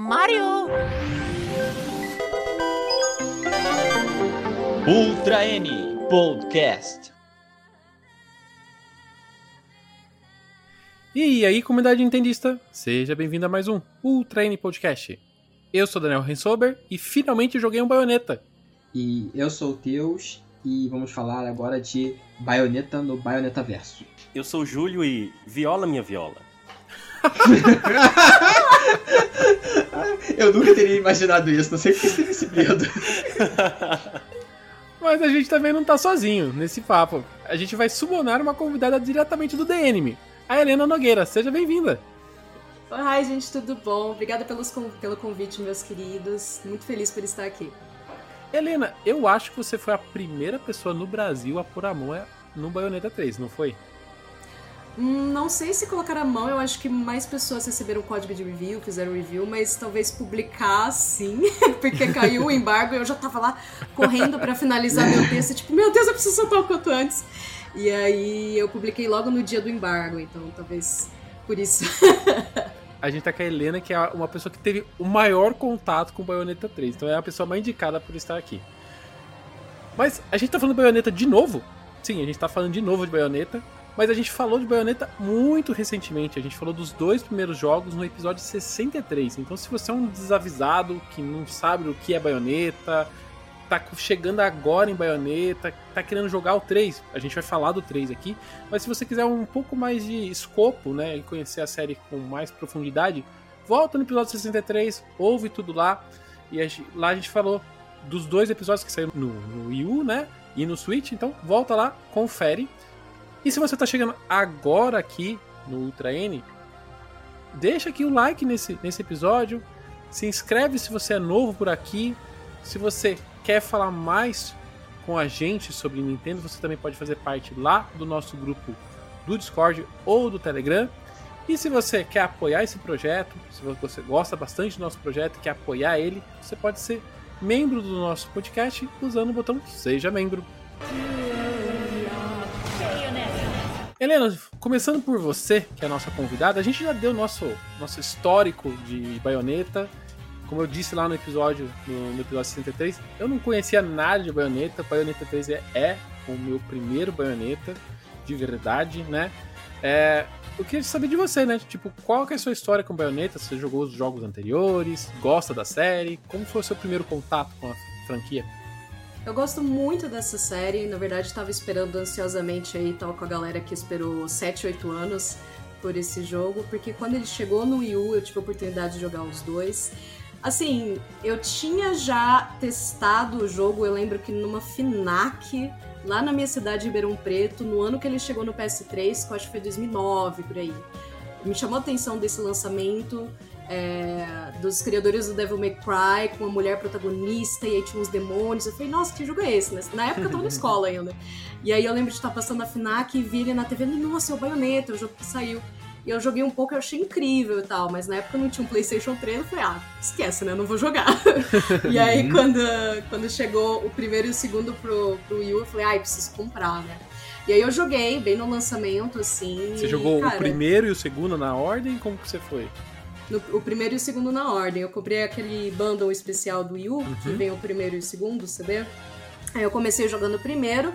Mario! Ultra N Podcast. E aí, comunidade nintendista, seja bem-vindo a mais um Ultra N Podcast. Eu sou Daniel Rensober e finalmente joguei um Bayonetta. E eu sou o Teus e vamos falar agora de Bayonetta no Bayonetta Verso. Eu sou o Júlio e viola minha viola. eu nunca teria imaginado isso, não sei por que teve esse medo. Mas a gente também não tá sozinho nesse papo. A gente vai sumonar uma convidada diretamente do The Anime, a Helena Nogueira. Seja bem-vinda. Oi, gente, tudo bom? Obrigada pelos, pelo convite, meus queridos. Muito feliz por estar aqui. Helena, eu acho que você foi a primeira pessoa no Brasil a pôr a mão no Bayonetta 3, não foi? Não sei se colocar a mão, eu acho que mais pessoas receberam o código de review, fizeram review, mas talvez publicar sim, porque caiu o embargo e eu já tava lá correndo para finalizar meu texto, tipo, meu Deus, eu preciso soltar o quanto antes. E aí eu publiquei logo no dia do embargo, então talvez por isso. a gente tá com a Helena, que é uma pessoa que teve o maior contato com Bayonetta 3. Então é a pessoa mais indicada por estar aqui. Mas a gente tá falando de Bayonetta de novo? Sim, a gente tá falando de novo de Bayonetta. Mas a gente falou de Bayonetta muito recentemente. A gente falou dos dois primeiros jogos no episódio 63. Então, se você é um desavisado que não sabe o que é Bayonetta, tá chegando agora em Bayonetta, tá querendo jogar o 3, a gente vai falar do 3 aqui. Mas se você quiser um pouco mais de escopo, né, e conhecer a série com mais profundidade, volta no episódio 63, ouve tudo lá. E a gente, lá a gente falou dos dois episódios que saíram no, no Wii U, né? E no Switch, então volta lá, confere. E se você está chegando agora aqui no Ultra N, deixa aqui o like nesse, nesse episódio. Se inscreve se você é novo por aqui. Se você quer falar mais com a gente sobre Nintendo, você também pode fazer parte lá do nosso grupo do Discord ou do Telegram. E se você quer apoiar esse projeto, se você gosta bastante do nosso projeto e quer apoiar ele, você pode ser membro do nosso podcast usando o botão Seja Membro. Helena, começando por você, que é a nossa convidada, a gente já deu nosso nosso histórico de baioneta. Como eu disse lá no episódio, no, no episódio 63, eu não conhecia nada de baioneta. Baioneta 3 é, é o meu primeiro baioneta, de verdade, né? É, eu queria saber de você, né? Tipo, qual que é a sua história com baioneta? Você jogou os jogos anteriores? Gosta da série? Como foi o seu primeiro contato com a franquia? Eu gosto muito dessa série, na verdade estava esperando ansiosamente aí, tal com a galera que esperou 7, 8 anos por esse jogo, porque quando ele chegou no Wii U eu tive a oportunidade de jogar os dois. Assim, eu tinha já testado o jogo, eu lembro que numa FINAC, lá na minha cidade, Ribeirão Preto, no ano que ele chegou no PS3, que eu acho que foi 2009, por aí. Me chamou a atenção desse lançamento, é, dos criadores do Devil May Cry, com a mulher protagonista, e aí tinha uns demônios. Eu falei, nossa, que jogo é esse? Na época eu tava na escola ainda. E aí eu lembro de estar passando a FNAC e vi ele na TV, nossa, é o Bayonetta, o jogo que saiu. E eu joguei um pouco, eu achei incrível e tal, mas na época não tinha um PlayStation 3, eu falei, ah, esquece, né? Eu não vou jogar. e aí quando, quando chegou o primeiro e o segundo pro, pro Wii U, eu falei, ai, ah, preciso comprar, né? E aí eu joguei bem no lançamento, assim. Você jogou cara, o primeiro e o segundo na ordem? Como que você foi? No, o primeiro e o segundo na ordem. Eu comprei aquele bundle especial do Wii U, uhum. que vem o primeiro e o segundo CD. Aí eu comecei jogando o primeiro.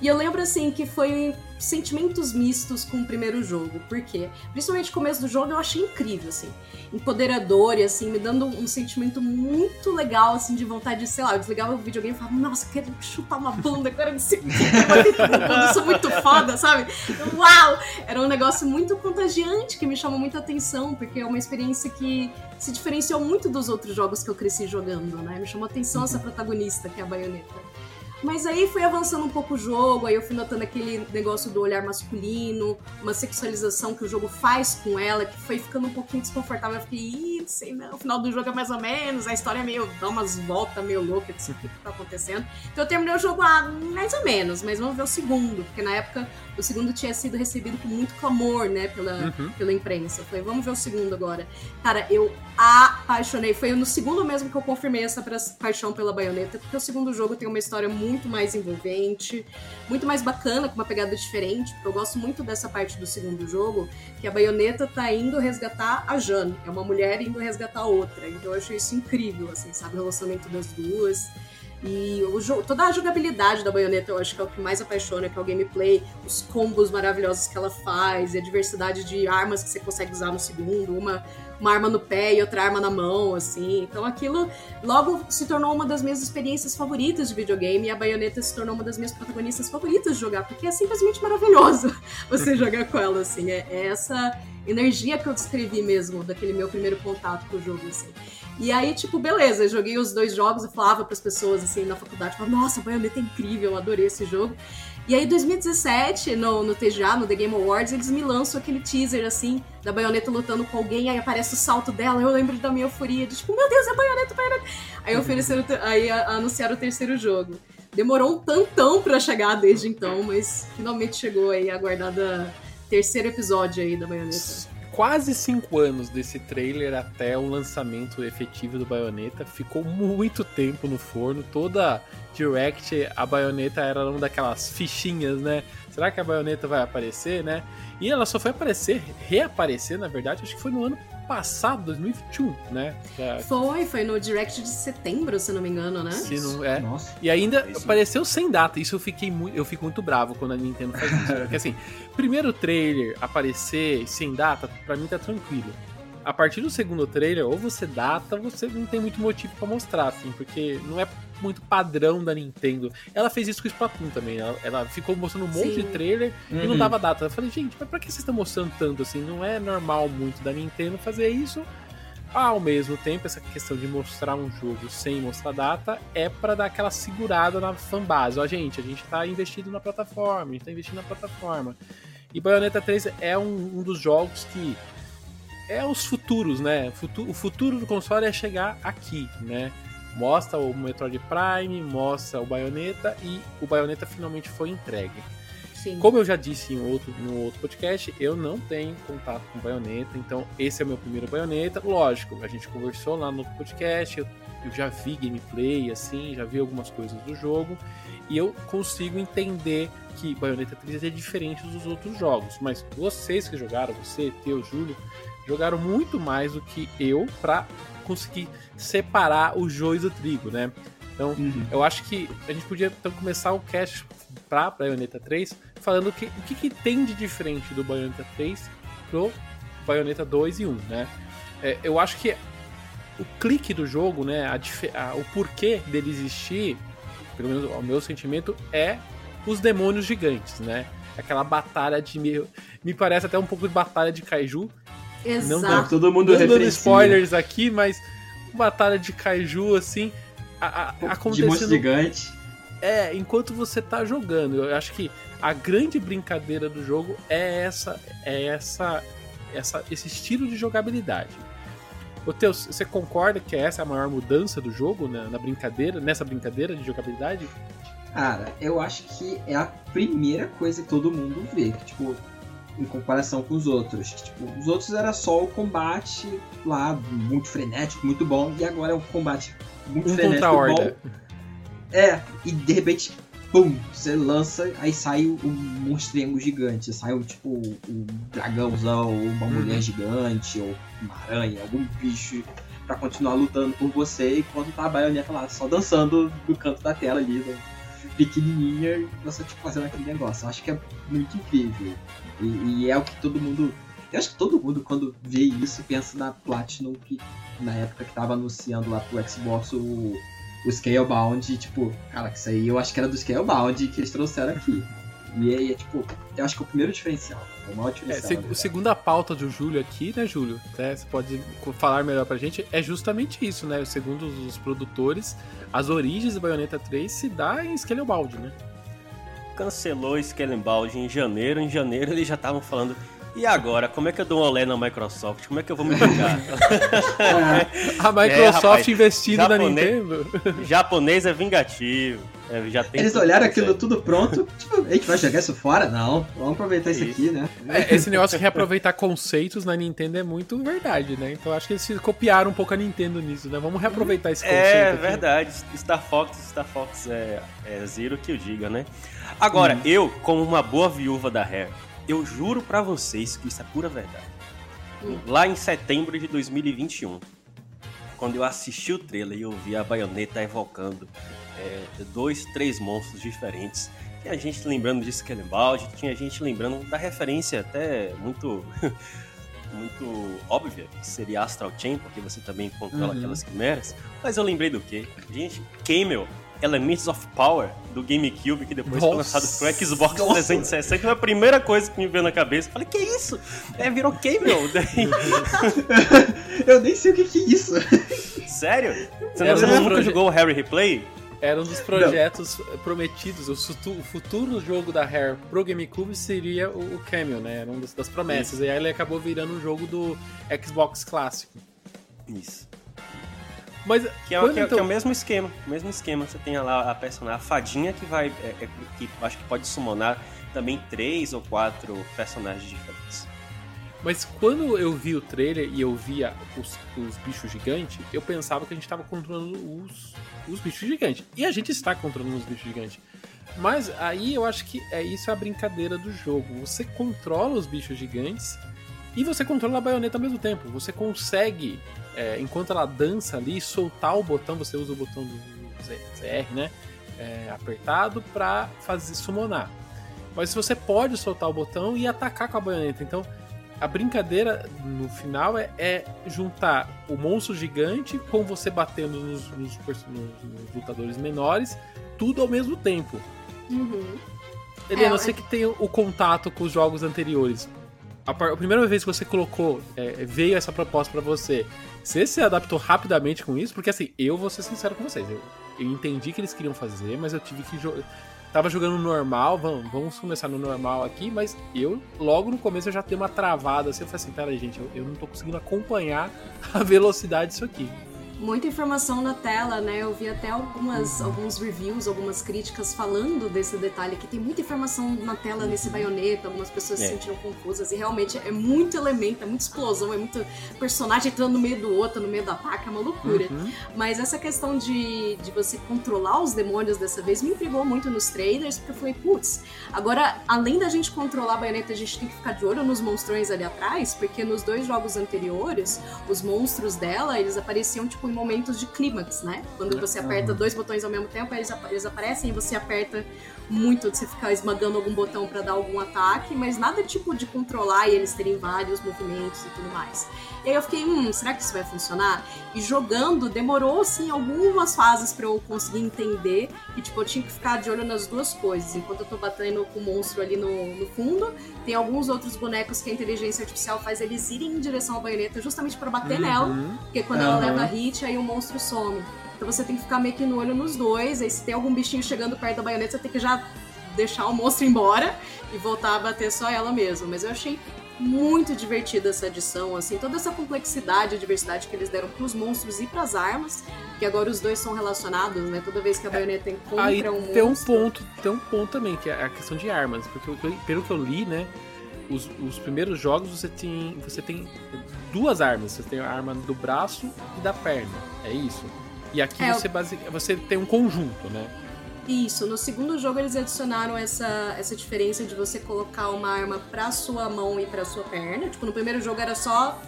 E eu lembro assim que foi sentimentos mistos com o primeiro jogo. Por quê? Principalmente o começo do jogo eu achei incrível, assim. Empoderador e assim, me dando um sentimento muito legal, assim, de vontade de, sei lá, eu desligava o videogame e falava, nossa, quero chutar uma banda agora não sei eu sou muito foda, sabe? Uau! Era um negócio muito contagiante que me chamou muita atenção, porque é uma experiência que se diferenciou muito dos outros jogos que eu cresci jogando, né? Me chamou atenção essa protagonista, que é a baioneta. Mas aí foi avançando um pouco o jogo, aí eu fui notando aquele negócio do olhar masculino, uma sexualização que o jogo faz com ela, que foi ficando um pouquinho desconfortável. Eu fiquei, ih, não sei não, o final do jogo é mais ou menos, a história é meio, dá umas voltas meio loucas, o que tá acontecendo. Então eu terminei o jogo, ah, mais ou menos, mas vamos ver o segundo, porque na época o segundo tinha sido recebido com muito clamor, né, pela, uhum. pela imprensa. Eu falei, vamos ver o segundo agora. Cara, eu apaixonei, foi no segundo mesmo que eu confirmei essa paixão pela baioneta, porque o segundo jogo tem uma história muito muito mais envolvente, muito mais bacana, com uma pegada diferente, porque eu gosto muito dessa parte do segundo jogo, que a baioneta tá indo resgatar a Jane, é uma mulher indo resgatar a outra. Então eu achei isso incrível, assim, sabe? O relacionamento das duas. E o, toda a jogabilidade da baioneta eu acho que é o que mais apaixona, que é o gameplay, os combos maravilhosos que ela faz, e a diversidade de armas que você consegue usar no segundo, uma, uma arma no pé e outra arma na mão, assim. Então aquilo logo se tornou uma das minhas experiências favoritas de videogame e a baioneta se tornou uma das minhas protagonistas favoritas de jogar, porque é simplesmente maravilhoso você jogar com ela, assim. É, é essa energia que eu descrevi mesmo daquele meu primeiro contato com o jogo, assim. E aí, tipo, beleza, eu joguei os dois jogos e falava para as pessoas, assim, na faculdade, falava, nossa, Bayonetta é incrível, eu adorei esse jogo. E aí, em 2017, no, no TGA, no The Game Awards, eles me lançam aquele teaser, assim, da Bayonetta lutando com alguém, aí aparece o salto dela, eu lembro da minha euforia, de tipo, meu Deus, é Bayonetta, Bayonetta. Aí ofereceram, aí anunciaram o terceiro jogo. Demorou um tantão pra chegar desde então, mas finalmente chegou aí a aguardada terceiro episódio aí da Bayonetta quase cinco anos desse trailer até o lançamento efetivo do Bayonetta. Ficou muito tempo no forno. Toda Direct, a Bayonetta era uma daquelas fichinhas, né? Será que a Bayonetta vai aparecer, né? E ela só foi aparecer, reaparecer, na verdade, acho que foi no ano passado, 2021, né? Já... Foi, foi no Direct de setembro, se não me engano, né? Se não, é. Nossa. E ainda é apareceu sem data. Isso eu fiquei muito, eu fico muito bravo quando a Nintendo faz isso. Porque assim, primeiro trailer aparecer sem data, pra mim tá tranquilo. A partir do segundo trailer, ou você data, ou você não tem muito motivo para mostrar, assim, porque não é muito padrão da Nintendo. Ela fez isso com o Splatoon também. Ela, ela ficou mostrando um monte Sim. de trailer uhum. e não uhum. dava data. Eu falei, gente, mas pra que vocês estão mostrando tanto assim? Não é normal muito da Nintendo fazer isso. Ao mesmo tempo, essa questão de mostrar um jogo sem mostrar data é para dar aquela segurada na fanbase. Ó, gente, a gente tá investido na plataforma, a gente tá investindo na plataforma. E Bayonetta 3 é um, um dos jogos que é os futuros, né? O futuro do console é chegar aqui, né? mostra o Metroid Prime, mostra o Bayonetta e o Bayonetta finalmente foi entregue. Sim. Como eu já disse em outro, no outro podcast, eu não tenho contato com Bayonetta, então esse é o meu primeiro Bayonetta. Lógico, a gente conversou lá no outro podcast, eu, eu já vi gameplay, assim, já vi algumas coisas do jogo, e eu consigo entender que Bayonetta 3 é diferente dos outros jogos. Mas vocês que jogaram, você, Teu, Júlio, jogaram muito mais do que eu para conseguir separar o joio do trigo, né? Então, uhum. eu acho que a gente podia então, começar o cast pra Bayonetta 3 falando que, o que, que tem de diferente do Bayonetta 3 pro Bayonetta 2 e 1, né? É, eu acho que o clique do jogo, né, a, a, o porquê dele existir, pelo menos o meu sentimento, é os demônios gigantes, né? Aquela batalha de. Me parece até um pouco de batalha de Kaiju, Exato. Não, todo mundo não dando spoilers aqui, mas batalha de kaiju assim, a, a, acontecendo. De gigante. É, enquanto você tá jogando. Eu acho que a grande brincadeira do jogo é essa, é essa, essa esse estilo de jogabilidade. Ô Teus, você concorda que essa é a maior mudança do jogo né, na brincadeira, nessa brincadeira de jogabilidade? Cara, eu acho que é a primeira coisa que todo mundo vê. Tipo, em comparação com os outros. Tipo, os outros era só o combate lá, muito frenético, muito bom, e agora é um combate muito um frenético, bom. É, e de repente, pum, você lança, aí sai um monstrengo gigante, sai um tipo um dragãozão, ou uma uhum. mulher gigante, ou uma aranha, algum bicho para continuar lutando por você, enquanto tá a baioneta lá, só dançando no canto da tela ali, né? Pequenininha, e você tipo, fazendo aquele negócio. Eu acho que é muito incrível. E, e, é o que todo mundo. Eu acho que todo mundo, quando vê isso, pensa na Platinum, que na época que tava anunciando lá pro Xbox o, o Scalebound, tipo, cara, isso aí eu acho que era do Scalebound que eles trouxeram aqui. E aí é tipo, eu acho que é o primeiro diferencial. É o maior diferencial. É, segunda pauta do Júlio aqui, né, Júlio? É, você pode falar melhor pra gente. É justamente isso, né? Segundo os produtores, as origens do Bayonetta 3 se dá em Scalebound, né? cancelou Skellenbald em janeiro. Em janeiro eles já estavam falando: E agora, como é que eu dou um olé na Microsoft? Como é que eu vou me vingar? A Microsoft rapaz, investindo na japonês- Nintendo. Japonês é vingativo. É, já tem Eles tudo olharam aquilo tudo pronto, tipo, a gente vai jogar isso fora? Não, vamos aproveitar isso Isso. aqui, né? É, Esse negócio de reaproveitar conceitos na Nintendo é muito verdade, né? Então acho que eles se copiaram um pouco a Nintendo nisso, né? Vamos reaproveitar esse aí. conceito. É aqui. verdade. Star Fox, Star Fox é, é Zero que eu diga, né? Agora, eu, como uma boa viúva da Rare, eu juro pra vocês que isso é pura verdade. Hum. Lá em setembro de 2021, quando eu assisti o trailer e eu vi a baioneta evocando é, dois, três monstros diferentes. Tinha gente lembrando de Skellbound, tinha gente lembrando da referência até muito muito óbvia, que seria Astral Chain, porque você também controla Uhum. aquelas quimeras. Mas eu lembrei do quê? Gente, Camel, Elements of Power, do GameCube, que depois foi Nossa. lançado pro Xbox Nossa. 360, foi a primeira coisa que me veio na cabeça. Falei, que isso? É, virou Camel. Daí, Eu nem sei o que, que é isso. sério? Você, Era você nunca proje- jogou o Harry Replay? Era um dos projetos prometidos. O futu- o futuro jogo da Rare pro GameCube seria o, o Cameo, né? Era uma das, das promessas. E aí ele acabou virando um jogo do Xbox clássico. Isso. Mas Que é, que é- então- que é o mesmo esquema. O mesmo esquema. Você tem lá a personagem, a fadinha que vai. é- é- que acho que pode summonar também três ou quatro personagens diferentes. Mas quando eu vi o trailer e eu via os, os bichos gigantes, eu pensava que a gente tava controlando os, os bichos gigantes. E a gente está controlando os bichos gigantes. Mas aí eu acho que é isso a brincadeira do jogo. Você controla os bichos gigantes e você controla a baioneta ao mesmo tempo. Você consegue, é, enquanto ela dança ali, soltar o botão. Você usa o botão do ZR, né? É, apertado pra fazer summonar. Mas você pode soltar o botão e atacar com a baioneta. Então a brincadeira no final é, é juntar o monstro gigante com você batendo nos, nos nos- nos lutadores menores, tudo ao mesmo tempo. Uhum. Helena, É, você que tem o contato com os jogos anteriores, a, a primeira vez que você colocou, é, veio essa proposta pra você, você se adaptou rapidamente com isso? Porque assim, eu vou ser sincero com vocês, eu, eu entendi que eles queriam fazer, mas eu tive que jogar. Tava jogando normal, vamos, vamos começar no normal aqui, mas eu, logo no começo, eu já dei uma travada assim. Eu falei assim: peraí, gente, eu, eu não tô conseguindo acompanhar a velocidade disso aqui. Muita informação na tela, né? Eu vi até algumas, Uhum. alguns reviews, algumas críticas falando desse detalhe que tem muita informação na tela nesse baioneta, algumas pessoas se É. sentiram confusas e realmente é muito elemento, é muita explosão, é muito personagem entrando no meio do outro, no meio do ataque, é uma loucura. Uhum. Mas essa questão de, de você controlar os demônios dessa vez me intrigou muito nos trailers, porque eu falei, putz, agora, além da gente controlar a baioneta, a gente tem que ficar de olho nos monstrões ali atrás, porque nos dois jogos anteriores, os monstros dela, eles apareciam, tipo, em momentos de clímax, né? Quando você aperta dois botões ao mesmo tempo, eles, apa- eles aparecem e você aperta muito de você ficar esmagando algum botão pra dar algum ataque, mas nada tipo de controlar e eles terem vários movimentos e tudo mais. E aí eu fiquei, hum, será que isso vai funcionar? E jogando, demorou, assim, algumas fases pra eu conseguir entender. E, tipo, eu tinha que ficar de olho nas duas coisas. Enquanto eu tô batendo com o monstro ali no, no fundo, tem alguns outros bonecos que a inteligência artificial faz eles irem em direção à baioneta justamente pra bater nela. Uhum. Porque quando ela Aham. leva hit, aí o monstro some. Então você tem que ficar meio que no olho nos dois. Aí se tem algum bichinho chegando perto da baioneta, você tem que já deixar o monstro embora e voltar a bater só ela mesmo. Mas eu achei muito divertida essa edição, assim, toda essa complexidade e diversidade que eles deram pros monstros e pras armas, que agora os dois são relacionados, né? Toda vez que a baioneta encontra Aí um tem um monstro. ponto, tem um ponto também, que é a questão de armas. Porque eu- pelo que eu li, né? Os, os primeiros jogos você tem, você tem duas armas. Você tem a arma do braço e da perna. É isso. E aqui É, você, base, você tem um conjunto, né? Isso, no segundo jogo eles adicionaram essa, essa diferença de você colocar uma arma pra sua mão e pra sua perna. Tipo, no primeiro jogo era só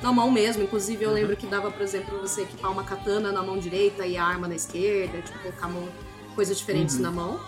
na mão mesmo. Inclusive, eu lembro que dava, por exemplo, você equipar uma katana na mão direita e a arma na esquerda, tipo, colocar mão, coisas diferentes na mão.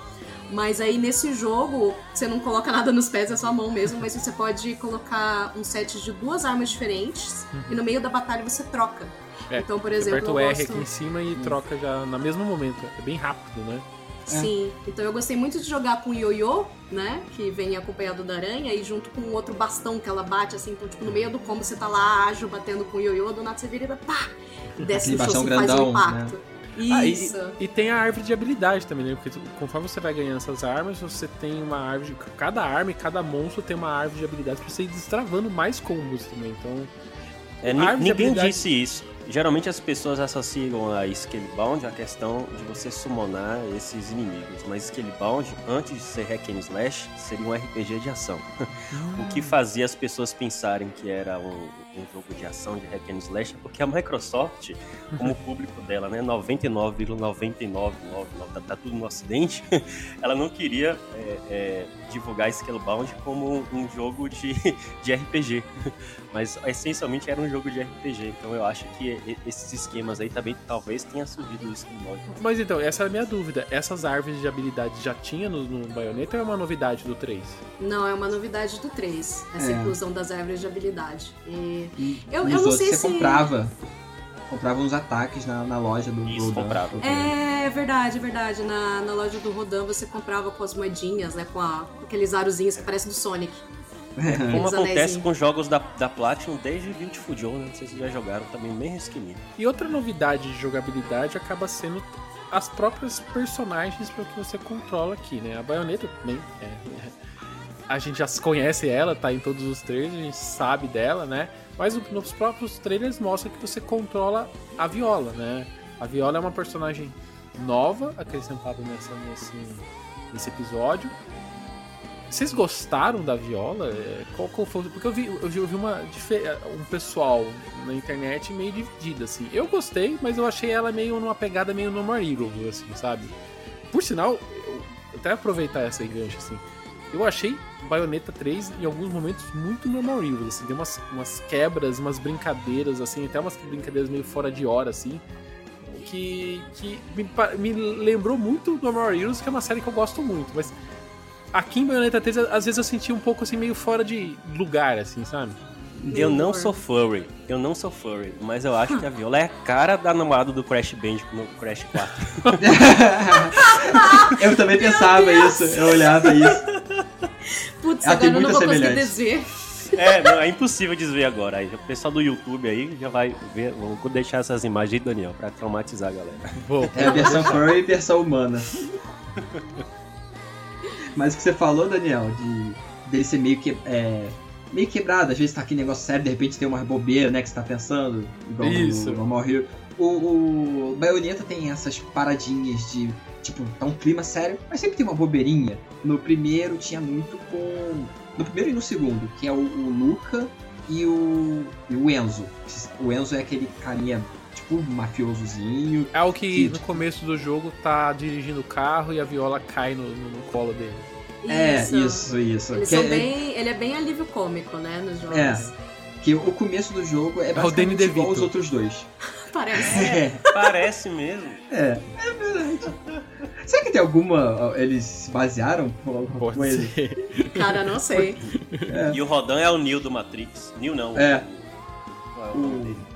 Mas aí nesse jogo, você não coloca nada nos pés, é só a mão mesmo, mas você pode colocar um set de duas armas diferentes e no meio da batalha você troca. É, então, por exemplo, aperta o eu R gosto... aqui em cima e troca já no mesmo momento. É bem rápido, né? Sim, então eu gostei muito de jogar com o ioiô, né? Que vem acompanhado da aranha, e junto com um outro bastão que ela bate, assim, então, tipo, no meio do combo você tá lá ágil batendo com o ioiô, do nada você vira e dá pá! E desce no chão assim, faz um grandão, impacto. Ah, e- Isso. E, tem a árvore de habilidade também, né? Porque tu- conforme você vai ganhando essas armas, você tem uma árvore. Cada arma e cada monstro tem uma árvore de habilidades pra você ir destravando mais combos também. Então. É, de ninguém habilidade- disse isso. Geralmente as pessoas associam a Scalebound a questão de você summonar esses inimigos. Mas Scalebound, antes de ser Hack and Slash, seria um RPG de ação. O que fazia as pessoas pensarem que era um, um jogo de ação de Hack and Slash é porque a Microsoft, como o público dela, né, 99,999, tá, tá tudo no ocidente, ela não queria é, é, divulgar Scalebound como um jogo de, de RPG. Mas essencialmente era um jogo de RPG, então eu acho que esses esquemas aí também talvez tenha surgido do Scalebound. Mas então, essa é a minha dúvida. Essas árvores de habilidade já tinha no, no Bayonetta ou é uma novidade do 3? Não, é uma novidade do 3, essa É. inclusão das árvores de habilidade. E E Eu- eu não sei você se- comprava. Comprava uns ataques na, na loja do Isso, Rodan. comprava. É verdade, é verdade. Na, na loja do Rodan você comprava com as moedinhas, né? Com, a- com aqueles arozinhos que parecem do Sonic. Como Aqueles acontece com jogos da, da Platinum desde Beautiful Joe, né? Não sei se vocês já jogaram também, mesmo esqueminha. E outra novidade de jogabilidade acaba sendo as próprias personagens para que você controla aqui, né? A baioneta também. é, é, a gente já conhece ela, tá em todos os trailers, a gente sabe dela, né? Mas nos próprios trailers mostra que você controla a Viola, né? A Viola é uma personagem nova acrescentada nessa, nesse, nesse episódio. Vocês gostaram da Viola? É, Qual, qual foi? Porque eu vi, eu vi, uma, um pessoal na internet meio dividido, assim. Eu gostei, mas eu achei ela meio numa pegada meio no Hero, assim, sabe? Por sinal, eu até aproveitar essa gancho, assim. Eu achei Bayonetta 3 em alguns momentos muito normal Hero, assim, tem umas, umas quebras, umas brincadeiras, assim, até umas brincadeiras meio fora de hora, assim, que, que me, me lembrou muito do Normal Heroes, que é uma série que eu gosto muito, mas aqui em Bayonetta 3, às vezes eu senti um pouco assim, meio fora de lugar, assim, sabe? Eu não sou furry, eu não sou furry, mas eu acho que a Viola é a cara da namorada do Crash Bandicoot no Crash 4. eu também pensava isso, eu olhava isso. Putz, Ela agora eu não vou conseguir desver. É, não, é impossível desver agora. Aí, o pessoal do YouTube aí já vai ver, vou deixar essas imagens do Daniel pra traumatizar a galera. Vou. É a versão furry e versão humana. Mas o que você falou, Daniel, de dele ser meio que. É, meio quebrado, às vezes tá aqui negócio sério, de repente tem uma bobeira, né, que você tá pensando. Igual Isso. no Normal Hero. O, o Bayonetta tem essas paradinhas de. Tipo, tá um clima sério, mas sempre tem uma bobeirinha. No primeiro tinha muito com. No primeiro e no segundo, que é o, o Luca e o, e o Enzo. O Enzo é aquele carinha, tipo, mafiosozinho. É o que Que- no começo do jogo tá dirigindo o carro e a viola cai no, no- no colo dele. É, isso, isso. Eles Que são é- bem, ele é bem alívio cômico, né, nos jogos. É. Que o começo do jogo é Danny basicamente igual DeVito. aos outros dois. Parece. É, Parece mesmo. é, é verdade. Será que tem alguma. Eles se basearam por alguma Pode coisa? ser. Cara, não sei. E o Rodan é o Neo do Matrix. Neo não. É. Qual é o nome O-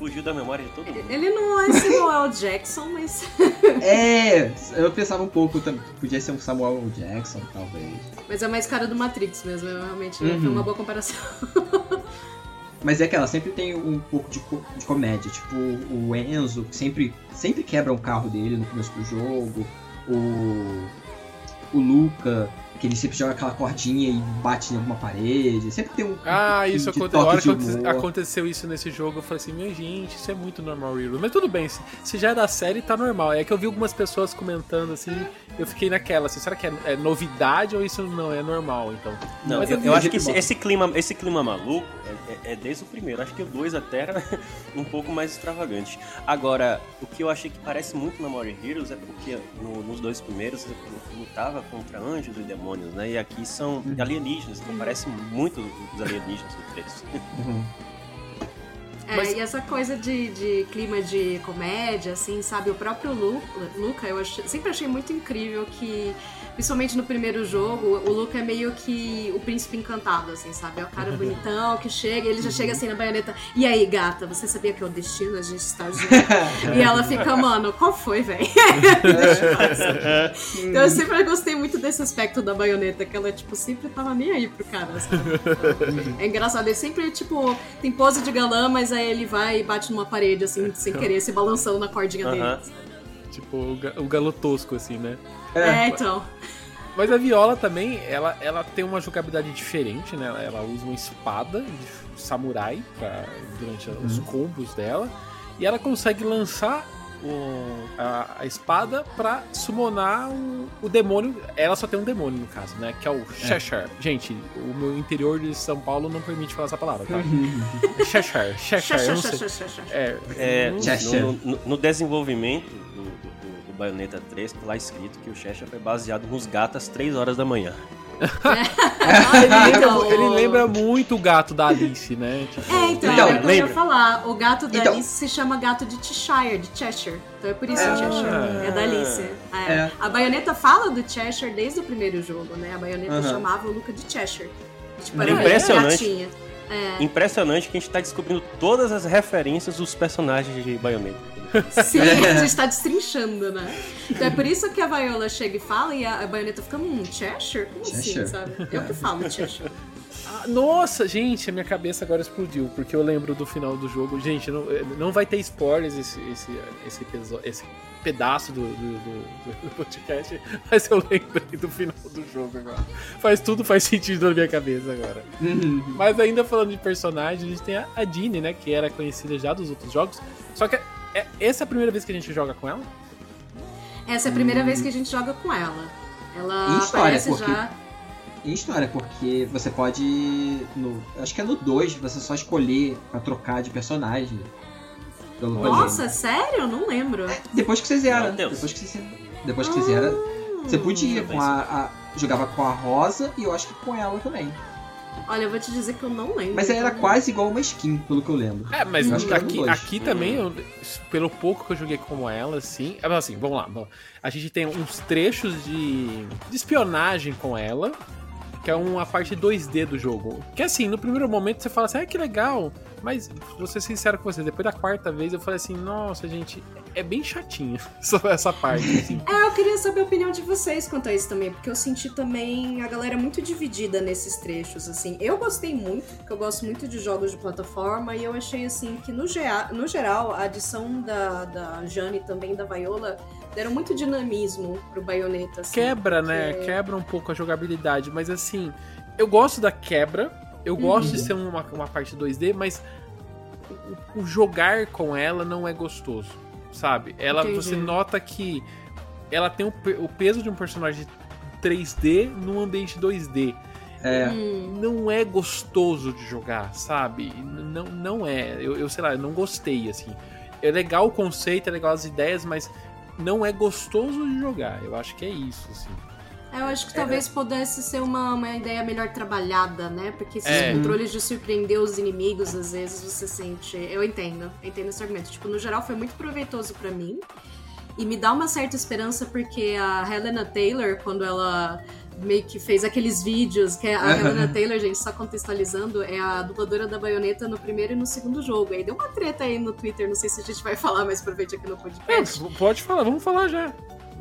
fugiu da memória de todo mundo. Ele não é Samuel Jackson, mas. É, eu pensava um pouco também. Podia ser um Samuel Jackson, talvez. Mas é mais cara do Matrix mesmo. Realmente Uhum. foi uma boa comparação. Mas é aquela, sempre tem um pouco de, co- de comédia. Tipo, o Enzo sempre, sempre quebra um carro dele no começo do jogo. O, o Luca, que ele sempre joga aquela cordinha e bate em alguma parede. Sempre tem um. Ah, um isso aconteceu. A hora que humor. aconteceu isso nesse jogo, eu falei assim, minha gente, isso é muito normal Hero. Mas tudo bem, se, se já é da série, tá normal. É que eu vi algumas pessoas comentando assim, eu fiquei naquela, assim, será que é, é novidade ou isso não é normal, então? Não, Mas eu, eu o acho que esse, esse clima, esse clima maluco é, é- é desde o primeiro. Acho que o 2 até era um pouco mais extravagante. Agora, o que eu achei que parece muito na Mario Heroes é porque no- nos dois primeiros você lutava contra anjos e demônios, né? E aqui são alienígenas, então parece muito os alienígenas do 3. Uhum. É, Mas- e essa coisa de, de clima de comédia, assim, sabe? O próprio Lu, Luca, eu ach- sempre achei muito incrível que, Principalmente no primeiro jogo, o Luca é meio que o príncipe encantado, assim, sabe? É o cara bonitão que chega, ele já chega assim na baioneta. E aí, gata, você sabia que é o destino? A gente está junto. e ela fica, mano, qual foi, velho? então eu sempre gostei muito desse aspecto da baioneta, que ela, tipo, sempre tava nem aí pro cara, sabe? É engraçado, ele sempre, tipo, tem pose de galã, mas aí ele vai e bate numa parede, assim, sem querer, se balançando na cordinha Aham. dele. Tipo, o, ga- o galo tosco, assim, né? É, então. Mas a Viola também, ela, ela tem uma jogabilidade diferente, né? Ela, ela usa uma espada de samurai pra, durante os combos dela. E ela consegue lançar o- a, a espada pra summonar o, o demônio. Ela só tem um demônio, no caso, né? Que é o Cheshire. Gente, o meu interior de São Paulo não permite falar essa palavra, tá? Cheshire. Cheshire, eu não sei. É, É, no, no- no desenvolvimento do, do, do- do Bayonetta 3, tá lá escrito que o Cheshire foi baseado nos gatos às 3 horas da manhã. Ele, lembra, então, ele lembra muito o gato da Alice, né? Tipo, É, então, Então, é o que eu ia lembra? falar. O gato da Então. Alice se chama gato de Cheshire, de Cheshire. Então é por isso Ah. Cheshire. É da Alice. É. É. A baioneta fala do Cheshire desde o primeiro jogo, né? A baioneta Aham. chamava o Luca de Cheshire. Tipo, É era impressionante. É. Impressionante que a gente tá descobrindo todas as referências dos personagens de Bayonetta. Sim, a gente tá destrinchando, né? Então é por isso que a Viola chega e fala e a a baioneta fica, hum, Cheshire? Como Cheshire. assim, sabe? Eu que falo Cheshire. Ah, Nossa, gente, a minha cabeça agora explodiu, porque eu lembro do final do jogo. Gente, não, não vai ter spoilers esse, esse, esse, esse pedaço do, do, do- do podcast, mas eu lembrei do final do jogo agora. Faz tudo faz sentido na minha cabeça agora. Uhum. Mas ainda falando de personagem, a gente tem a, a Jeanne, né, que era conhecida já dos outros jogos. Só que é, essa é a primeira vez que a gente joga com ela? Essa é a primeira vez que a gente joga com ela. Ela Em história, aparece porque- já. Em história, porque você pode. No, acho que é no 2, você só escolher pra trocar de personagem. Pelo Nossa, sério? Não lembro. Depois que você zera. Depois que você, depois que você zera, você podia. Com a, a- jogava com a Rosa e eu acho que com ela também. Olha, eu vou te dizer que eu não lembro. Mas era quase igual uma skin, pelo que eu lembro. É, mas no aqui, aqui também, eu- pelo pouco que eu joguei com ela, assim. ah, Assim, vamos lá. vamos. A gente tem uns trechos de, de espionagem com ela, que é uma parte 2D do jogo. Que assim, no primeiro momento você fala assim, ah, que legal. Mas, vou ser sincero com você, depois da quarta vez eu falei assim, nossa, gente, é bem chatinho essa- essa parte, assim. É, eu queria saber a opinião de vocês quanto a isso também, porque eu senti também a galera muito dividida nesses trechos, assim. Eu gostei muito, porque eu gosto muito de jogos de plataforma, e eu achei, assim, que no, gea- no geral, a adição da, da Jane e também da Viola deram muito dinamismo pro Bayonetta, assim. Quebra, né? porque- Quebra um pouco a jogabilidade, mas assim, eu gosto da quebra, eu gosto Uhum. de ser uma, uma parte 2D, mas o, o jogar com ela não é gostoso, sabe? Ela, Entendi. você nota que ela tem o, o peso de um personagem 3D num ambiente 2D. É. Hum, Não é gostoso de jogar, sabe? Não, não é. Eu, eu sei lá, eu não gostei, assim. É legal o conceito, é legal as ideias, mas não é gostoso de jogar. Eu acho que é isso, assim. Eu acho que talvez pudesse ser uma, uma ideia melhor trabalhada, né? Porque esses É. controles de surpreender os inimigos, às vezes você sente. Eu entendo, eu entendo esse argumento. Tipo, no geral foi muito proveitoso pra mim. E me dá uma certa esperança porque a Helena Taylor, quando ela meio que fez aqueles vídeos, que a Helena Taylor, gente, só contextualizando, é a dubladora da baioneta no primeiro e no segundo jogo. Aí deu uma treta aí no Twitter, não sei se a gente vai falar mais pra frente aqui no podcast. É, pode falar, vamos falar já.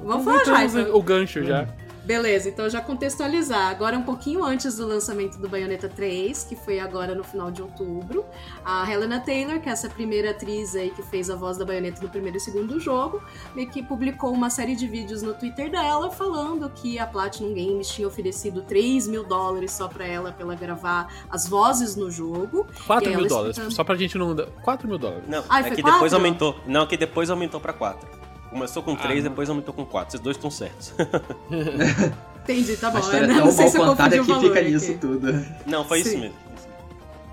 Vamos falar já, então. o gancho já. Beleza, então já contextualizar. Agora, um pouquinho antes do lançamento do Bayonetta 3, que foi agora no final de outubro, a Helena Taylor, que é essa primeira atriz aí que fez a voz da Bayonetta no primeiro e segundo jogo, meio que publicou uma série de vídeos no Twitter dela falando que a Platinum Games tinha oferecido 3 mil dólares só pra ela, pra ela gravar as vozes no jogo. 4 E mil dólares, explicando. só pra gente não. 4 mil dólares. Não, Ai, é foi que depois quatro? aumentou. Não, que depois aumentou pra 4. Começou com 3, não. depois aumentou com 4. Esses dois estão certos. Entendi, tá bom. a história eu é não tão sei mal se eu contada confundi o que fica aqui. nisso tudo. Não, foi Sim. isso mesmo.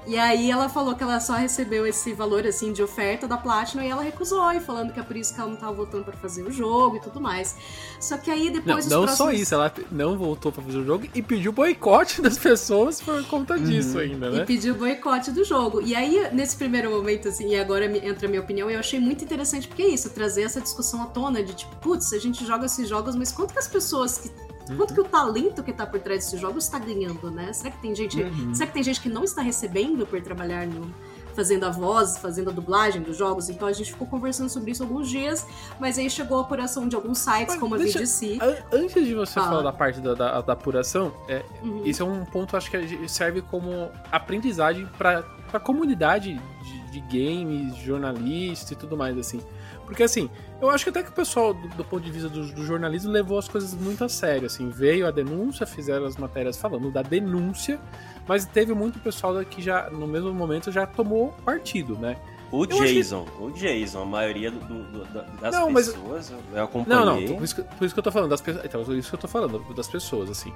E aí ela falou que ela só recebeu esse valor assim de oferta da Platinum e ela recusou, e falando que é por isso que ela não tava voltando pra fazer o jogo e tudo mais. Só que aí Não, depois os não próximos... só isso, ela não voltou pra fazer o jogo e pediu boicote das pessoas por conta disso ainda, E né? pediu boicote do jogo. E aí, nesse primeiro momento, assim, e agora entra a minha opinião, eu achei muito interessante porque é isso, trazer essa discussão à tona de tipo, putz, a gente joga esses jogos, mas quanto que as pessoas que Uhum. quanto que o talento que tá por trás desses jogos está ganhando, né? Será que tem gente, Uhum. será que tem gente que não está recebendo por trabalhar no fazendo a voz, fazendo a dublagem dos jogos? Então a gente ficou conversando sobre isso alguns dias, mas aí chegou a apuração de alguns sites Mas como a VGC. An- Antes de você Fala. falar da parte da, da, da apuração, é, Uhum. isso é um ponto acho que serve como aprendizagem para a comunidade de, de games, jornalista e tudo mais assim. Porque assim, eu acho que até que o pessoal do, do ponto de vista do, do jornalismo levou as coisas muito a sério, assim, veio a denúncia, fizeram as matérias falando da denúncia, mas teve muito pessoal que já no mesmo momento já tomou partido, né? O Eu que- Jason, o Jason, a maioria do- do- da- das Não, mas- pessoas, eu Não, acompanhei. não, por isso, que, por isso que eu tô falando das pessoas. Então, por isso que eu tô falando das pessoas, assim.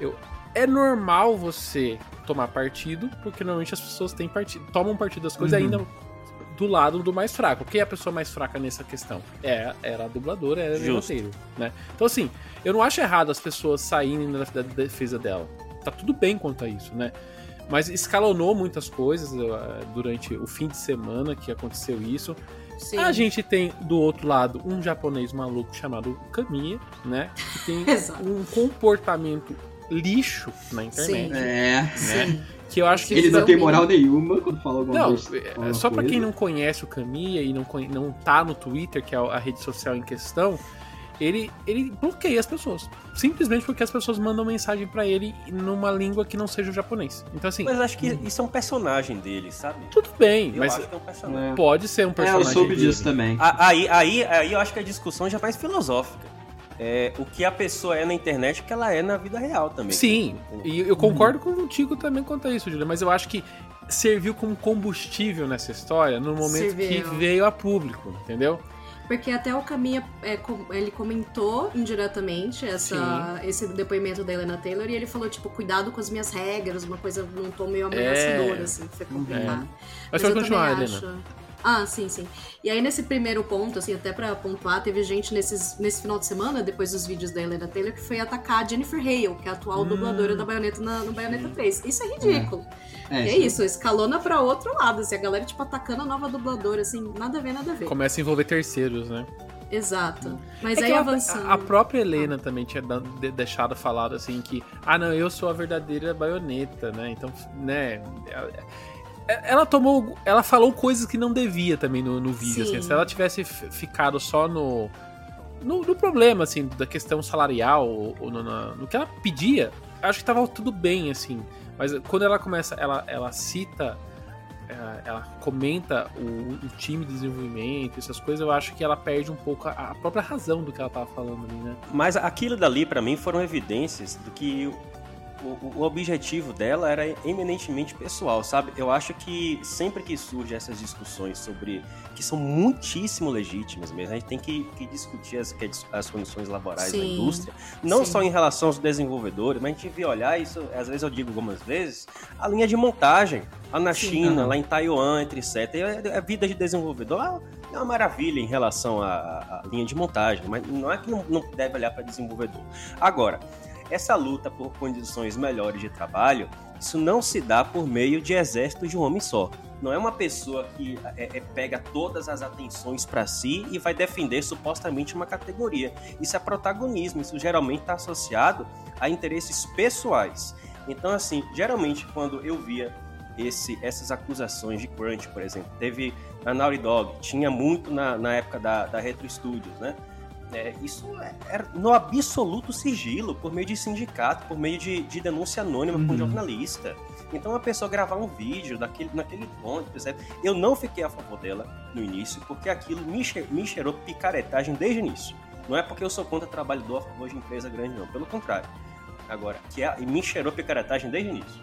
Eu, é normal você tomar partido, porque normalmente as pessoas têm partido, tomam partido das coisas Uhum. ainda do lado do mais fraco. Quem é a pessoa mais fraca nessa questão? É, era a dubladora, era o roteiro, né? Então, assim, eu não acho errado as pessoas saírem da, da defesa dela. Tá tudo bem quanto a isso, né? Mas escalonou muitas coisas eh, durante o fim de semana que aconteceu isso. Sim. A gente tem do outro lado um japonês maluco chamado Kamiya, né? Que tem um comportamento lixo na internet. É. Sim. Que eu acho que Ele não tem também- moral nenhuma quando fala alguma Não, coisa. é, só pra quem não conhece o Kamiya e não, conhe- não tá no Twitter, que é a rede social em questão, ele, ele bloqueia as pessoas. Simplesmente porque as pessoas mandam mensagem pra ele numa língua que não seja o japonês. Então, assim, Mas acho que isso é um personagem dele, sabe? tudo bem, Eu mas acho que é um personagem. É. pode ser um É, eu personagem. soube dele. disso também. Aí, aí, aí eu acho que a discussão já é mais filosófica. É, o que a pessoa é na internet, o que ela é na vida real também. Sim, e eu concordo contigo também quanto a isso, Julia, mas eu acho que serviu como combustível nessa história no momento que Serviu. veio a público, entendeu? Porque até o Caminha, é, ele comentou indiretamente essa, esse depoimento da Helena Taylor e ele falou, tipo, cuidado com as minhas regras, uma coisa num tom meio ameaçador, É. assim, foi complicado. Mas, eu pode continuar, também Helena. Ah, sim, sim. E aí, nesse primeiro ponto, assim, até pra pontuar, teve gente nesses, nesse final de semana, depois dos vídeos da Helena Taylor, que foi atacar a Jennifer Hale, que é a atual Hum. dubladora da Bayonetta na, no Bayonetta 3. Isso é ridículo. É, E é isso, escalona pra outro lado, assim, a galera, tipo, atacando a nova dubladora, assim, nada a ver, nada a ver. Começa a envolver terceiros, né? Exato. Mas É aí avançando. A, a própria Helena também tinha deixado falado assim que, ah não, eu sou a verdadeira baioneta, né? Então, né? Ela, ela tomou. Ela falou coisas que não devia também no, no vídeo. Sim. assim. se ela tivesse ficado só no, no. no problema, assim, da questão salarial, ou, ou no, na- no que ela pedia, acho que tava tudo bem, assim. Mas quando ela começa, ela, ela cita ela, ela comenta o, o time de desenvolvimento, essas coisas, eu acho que ela perde um pouco a, a própria razão do que ela tava falando ali, né? Mas aquilo dali, pra mim, foram evidências do que o, o- objetivo dela era eminentemente pessoal, sabe? Eu acho que sempre que surgem essas discussões sobre. que são muitíssimo legítimas mesmo, a gente tem que, que discutir as, que- as condições laborais da Sim. indústria, não Sim. só em relação aos desenvolvedores, mas a gente devia olhar isso, às vezes eu digo algumas vezes, a linha de montagem. Lá na Sim. China, lá em Taiwan, entre etc. A vida de desenvolvedor é uma maravilha em relação à, à linha de montagem, mas não é que não, não deve olhar para desenvolvedor. Agora, essa luta por condições melhores de trabalho, isso não se dá por meio de exército de um homem só. Não é uma pessoa que é, é, pega todas as atenções para si e vai defender supostamente uma categoria. Isso é protagonismo, isso geralmente está associado a interesses pessoais. Então, assim, geralmente quando eu via esse, essas acusações de crunch, por exemplo, teve na Naughty Dog, tinha muito na, na época da, da Retro Studios, né? É, isso era no absoluto sigilo, por meio de sindicato, por meio de, de denúncia anônima com Uhum. jornalista. Então a pessoa gravar um vídeo daquele, naquele tom, etc. Eu não fiquei a favor dela no início, porque aquilo me, me cheirou picaretagem desde o início. Não é porque eu sou contra trabalhador a favor de empresa grande, não. Pelo contrário. Agora, que é, me cheirou picaretagem desde o início.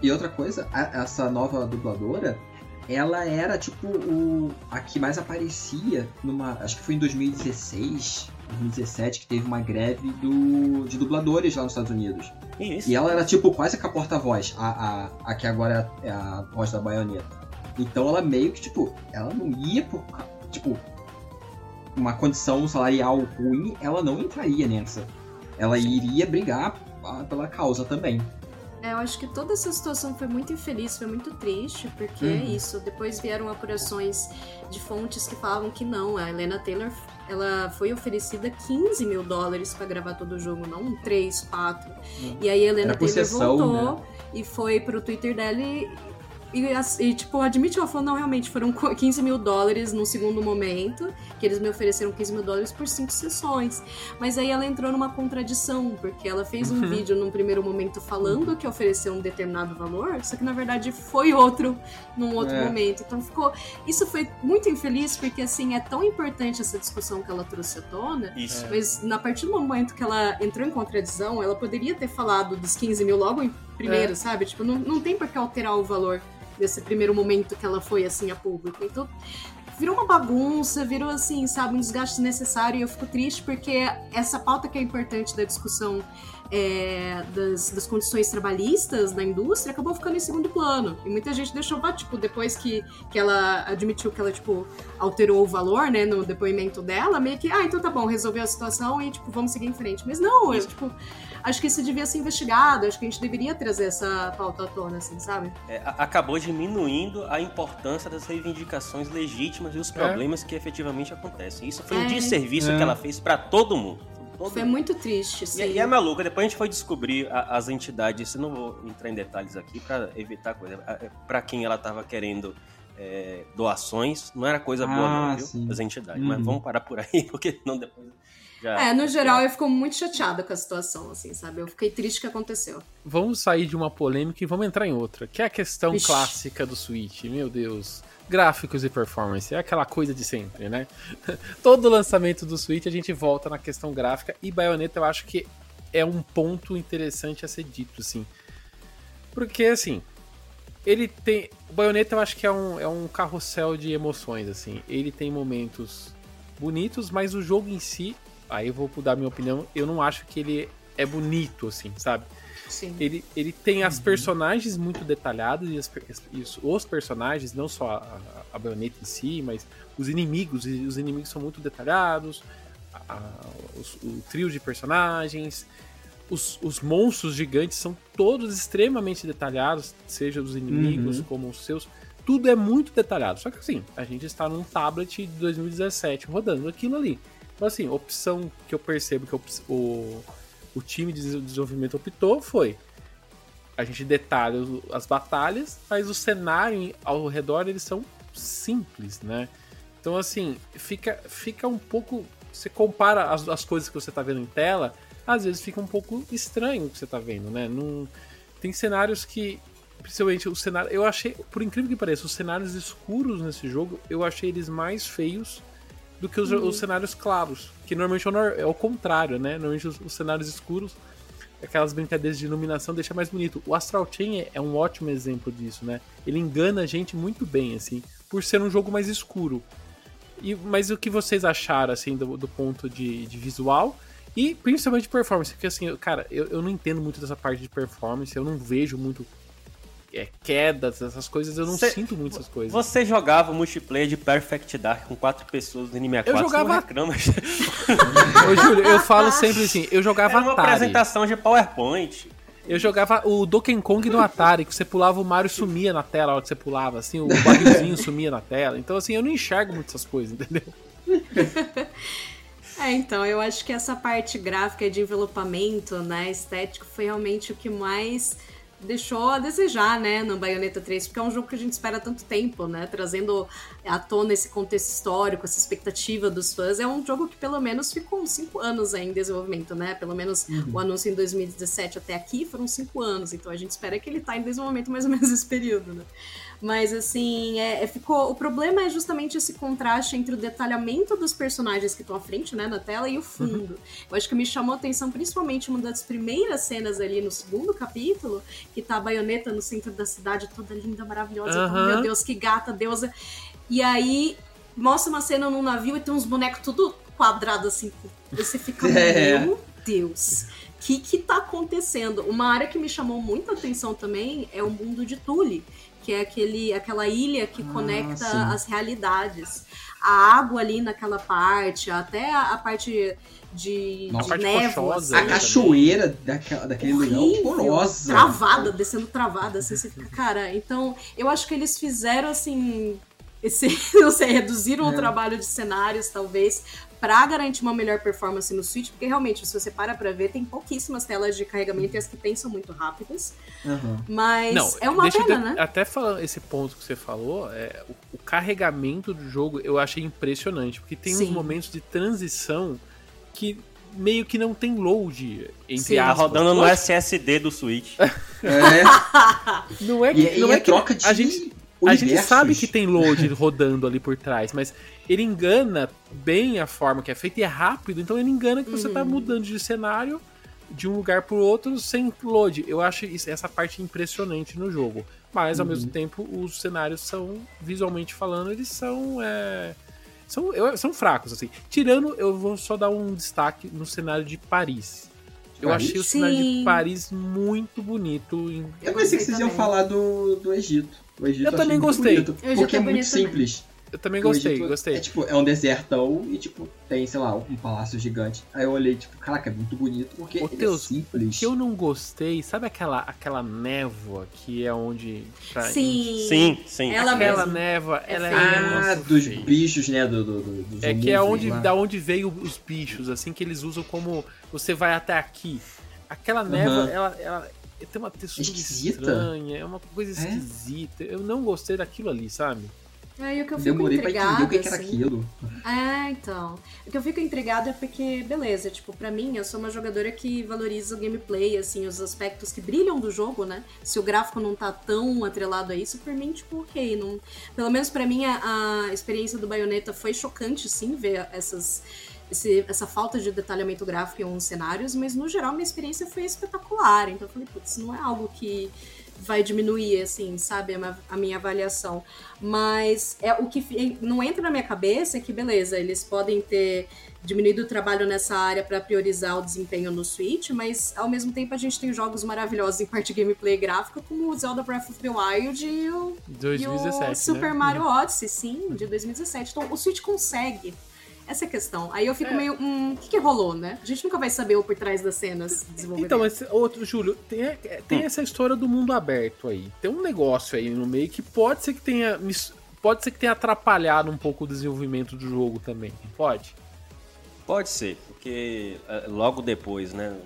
E outra coisa, a- essa nova dubladora, ela era tipo o a que mais aparecia numa, acho que foi em 2016, 2017 que teve uma greve do de dubladores lá nos Estados Unidos. E isso. E ela era tipo quase que a porta-voz, a, a, a que agora é a voz da baioneta. Então ela meio que tipo, ela não ia por tipo uma condição salarial ruim, ela não entraria nessa. Ela iria brigar pela causa também. É, eu acho que toda essa situação foi muito infeliz, foi muito triste, porque é Uhum. isso. Depois vieram apurações de fontes que falavam que não, a Helena Taylor ela foi oferecida 15 mil dólares pra gravar todo o jogo, não 3, 4. E aí a Helena Taylor sessão, voltou né? e foi pro Twitter dela e, e, e, tipo, admitiu, ela falou, não, realmente, foram co- 15 mil dólares no segundo momento, que eles me ofereceram 15 mil dólares por cinco sessões. Mas aí ela entrou numa contradição, porque ela fez um vídeo num primeiro momento falando que ofereceu um determinado valor, só que na verdade foi outro num outro É. momento. Então ficou. Isso foi muito infeliz, porque assim, é tão importante essa discussão que ela trouxe à tona. Isso. Mas na partir do momento que ela entrou em contradição, ela poderia ter falado dos 15 mil logo em primeiro, É. sabe? Tipo, não, não tem por que alterar o valor desse primeiro momento que ela foi assim a público. Então, virou uma bagunça, virou assim, sabe, um desgaste desnecessário. E eu fico triste porque essa pauta que é importante da discussão é, das, das condições trabalhistas da indústria acabou ficando em segundo plano. E muita gente deixou, pra, tipo, depois que, que ela admitiu que ela, tipo, alterou o valor, né, no depoimento dela, meio que, ah, então tá bom, resolveu a situação e, tipo, vamos seguir em frente. Mas não, eu, tipo, acho que isso devia ser investigado, acho que a gente deveria trazer essa pauta à tona, assim, sabe? É, acabou diminuindo a importância das reivindicações legítimas e os problemas que efetivamente acontecem. Isso foi um É. desserviço É. que ela fez pra todo mundo. Todo Foi mundo. muito triste, E, assim. e é maluco, depois a gente foi descobrir a- as entidades, eu não vou entrar em detalhes aqui pra evitar coisa, A- é, pra quem ela tava querendo é, doações, não era coisa boa Ah, não, viu? sim. As entidades, Uhum. mas vamos parar por aí, porque não depois já... É, no geral eu fico muito chateada com a situação, assim, sabe? Eu fiquei triste que aconteceu. Vamos sair de uma polêmica e vamos entrar em outra, que é a questão Vixe. clássica do Switch. Meu Deus. Gráficos e performance, é aquela coisa de sempre, né? Todo lançamento do Switch a gente volta na questão gráfica e Bayonetta eu acho que é um ponto interessante a ser dito, assim. Porque, assim, ele tem. O Bayonetta eu acho que é um, é um carrossel de emoções, assim. Ele tem momentos bonitos, mas o jogo em si, aí eu vou dar minha opinião, eu não acho que ele é bonito, assim, sabe? Sim. Ele, ele tem as personagens muito detalhadas e, as e os, os personagens, não só a, a, a baioneta em si, mas os inimigos, e os inimigos são muito detalhados, a- os- o trio de personagens, os, os monstros gigantes são todos extremamente detalhados, seja os inimigos Uhum. como os seus. Tudo é muito detalhado. Só que assim, a gente está num tablet de 2017 rodando aquilo ali. Então, assim, opção que eu percebo que o, o time de des- desenvolvimento optou foi a gente detalha as batalhas, mas o cenário ao redor eles são simples, né? Então assim, fica, fica um pouco. Você compara as, as coisas que você tá vendo em tela, às vezes fica um pouco estranho o que você tá vendo, né? Não, tem cenários que. Principalmente o cenário. Eu achei, por incrível que pareça, os cenários escuros nesse jogo, eu achei eles mais feios do que os, os cenários claros. Que normalmente é é o contrário, né? Normalmente os, os cenários escuros, aquelas brincadeiras de iluminação deixa mais bonito. O Astral Chain é, é um ótimo exemplo disso, né? Ele engana a gente muito bem, assim, por ser um jogo mais escuro. E, mas o que vocês acharam, assim, do, do ponto de, de visual e principalmente de performance? Porque, assim, cara, eu, eu não entendo muito dessa parte de performance, eu não vejo muito é, quedas, essas coisas, eu não Cê- sinto muito essas coisas. Você jogava multiplayer de Perfect Dark com quatro pessoas no Anime 4, Eu jogava- reclama. Ô, Júlio, eu falo sempre assim, eu jogava Era uma Atari. apresentação de PowerPoint. Eu jogava o Donkey Kong no Atari, que você pulava o Mario sumia na tela a hora que você pulava, assim, o barrilzinho sumia na tela. Então, assim, eu não enxergo muito essas coisas, entendeu? É, então, eu acho que essa parte gráfica de envelopamento, né, estético, foi realmente o que mais deixou a desejar, né, no Bayonetta 3, porque é um jogo que a gente espera tanto tempo, né, trazendo à tona esse contexto histórico, essa expectativa dos fãs. É um jogo que pelo menos ficou uns 5 anos aí em desenvolvimento, né, pelo menos o anúncio em 2017 até aqui foram 5 anos, então a gente espera que ele tá em desenvolvimento mais ou menos esse período, né. Mas assim, é, é- ficou. O problema é justamente esse contraste entre o detalhamento dos personagens que estão à frente, né, na tela, e o fundo. Eu acho que me chamou a atenção principalmente uma das primeiras cenas ali no segundo capítulo, que tá a baioneta no centro da cidade, toda linda, maravilhosa. Aham. Meu Deus, que gata, deusa. E aí mostra uma cena num navio e tem uns bonecos tudo quadrado assim. Você fica, É. meu Deus. O que que tá acontecendo? Uma área que me chamou muita atenção também é o mundo de Tule, que é aquele, aquela ilha que Ah, conecta sim. as realidades. A água ali naquela parte, até a, a parte de, Nossa, de parte névoa. rochosa, A assim, né? cachoeira daquela, daquele lugar é horrível, horrorosa. travada, descendo travada, assim, você fica, cara, então, eu acho que eles fizeram, assim, esse, não sei, reduziram É. o trabalho de cenários, talvez, pra garantir uma melhor performance no Switch, porque realmente, se você para pra ver, tem pouquíssimas telas de carregamento e as que tem são muito rápidas. Aham. Mas Não, é uma deixa eu pena, te- né? Até falando esse ponto que você falou, é, o, o carregamento do jogo eu achei impressionante, porque tem uns Sim. momentos de transição que meio que não tem load, entre Sim. Tá aspas. rodando no SSD do Switch. É, Não é que, e, não e é é que troca de a gente A gente sabe que tem load rodando ali por trás, mas ele engana bem a forma que é feita e é rápido, então ele engana que você tá Uhum. mudando de cenário de um lugar pro outro sem load. Eu acho isso- essa parte impressionante no jogo. Mas ao Uhum. mesmo tempo, os cenários são, visualmente falando, eles são. é, são, eu- são fracos, assim. Tirando, eu vou só dar um destaque no cenário de Paris. Eu Paris? achei o cenário de. Paris muito bonito. em- Eu pensei que vocês iam falar do, do Egito. O Egito Eu também gostei. bonito, porque é é muito também. Eu também gostei, Egito gostei. É tipo, é um desertão e tipo, tem, sei lá, um palácio gigante. Aí eu olhei, tipo, caraca, é muito bonito porque Ô, Teus, é simples. O que eu não gostei, sabe aquela, aquela névoa que é onde. pra- Sim. Sim, sim. Ela Aquela mesmo. névoa, É ela é. Ah, nossa, dos bichos, né? Do, do, do, dos É que é onde, lá. da onde veio os bichos, assim, que eles usam como. Você vai até aqui. Aquela névoa, Aham. ela, ela tem uma textura Esquisita. estranha, é uma coisa É? esquisita. Eu não gostei daquilo ali, sabe? Aí o que eu fico Demorei pra intrigada, entender o que, que era assim, aquilo. É, então. O que eu fico intrigada é porque, beleza, tipo, pra mim, eu sou uma jogadora que valoriza o gameplay, assim, os aspectos que brilham do jogo, né? Se o gráfico não tá tão atrelado a isso, por mim, tipo, ok. Não... Pelo menos pra mim, a, a experiência do Bayonetta foi chocante, sim, ver essas. esse- essa falta de detalhamento gráfico em alguns cenários, mas no geral minha experiência foi espetacular. Então eu falei, putz, não é algo que vai diminuir, assim, sabe, a, minha avaliação. Mas é o que não entra na minha cabeça é que, beleza, eles podem ter diminuído o trabalho nessa área para priorizar o desempenho no Switch, mas ao mesmo tempo a gente tem jogos maravilhosos em parte de gameplay gráfica, como o Zelda Breath of the Wild e o, e 2017. o Super né? Mario Odyssey, sim, de 2017. Então o Switch consegue. Essa é a questão. Aí eu fico É. meio, hum, o que, que rolou, né? A gente nunca vai saber o por trás das cenas de desenvolvimento. Então, mas outro, Júlio, tem, é, tem Hum. essa história do mundo aberto aí. Tem um negócio aí no meio que pode ser que tenha. Pode ser que tenha atrapalhado um pouco o desenvolvimento do jogo também. Pode? Pode ser, porque eh, logo depois, né?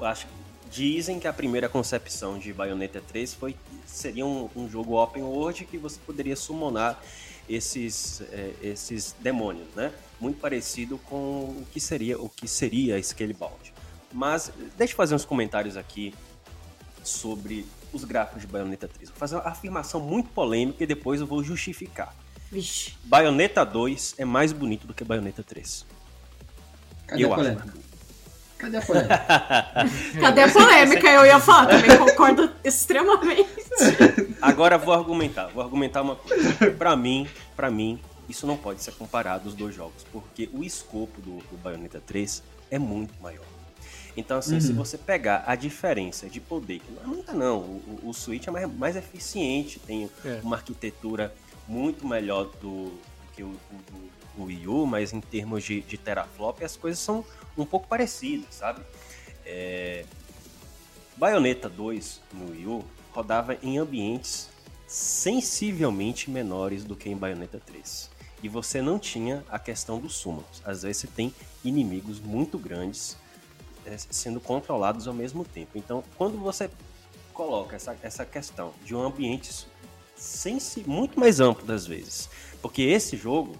acho, dizem que a primeira concepção de Bayonetta 3 foi seria um, um jogo open world que você poderia summonar esses, eh, esses demônios, né? Muito parecido com o que seria o que seria Scalebound. Mas deixa eu fazer uns comentários aqui sobre os gráficos de Bayonetta 3. Vou fazer uma afirmação muito polêmica e depois eu vou justificar. Vixe. Bayonetta 2 é mais bonito do que Bayonetta 3. Cadê eu a acho. Cadê a polêmica? Cadê a polêmica? Eu ia falar, também concordo extremamente. Agora vou argumentar, vou argumentar uma coisa. Pra mim, para mim, isso não pode ser comparado os dois jogos, porque o escopo do, do Bayonetta 3 é muito maior. Então, assim, se Uhum. você pegar a diferença de poder, que não é muita não, o, o- Switch é mais, mais eficiente, tem É. uma arquitetura muito melhor do, do que o, o- o Wii U, mas em termos de, de teraflop as coisas são um pouco parecidas, sabe? É, Bayonetta 2 no Wii U rodava em ambientes sensivelmente menores do que em Bayonetta 3. E você não tinha a questão dos summons. Às vezes você tem inimigos muito grandes eh, sendo controlados ao mesmo tempo. Então, quando você coloca essa, essa questão de um ambiente muito mais amplo das vezes, porque esse jogo,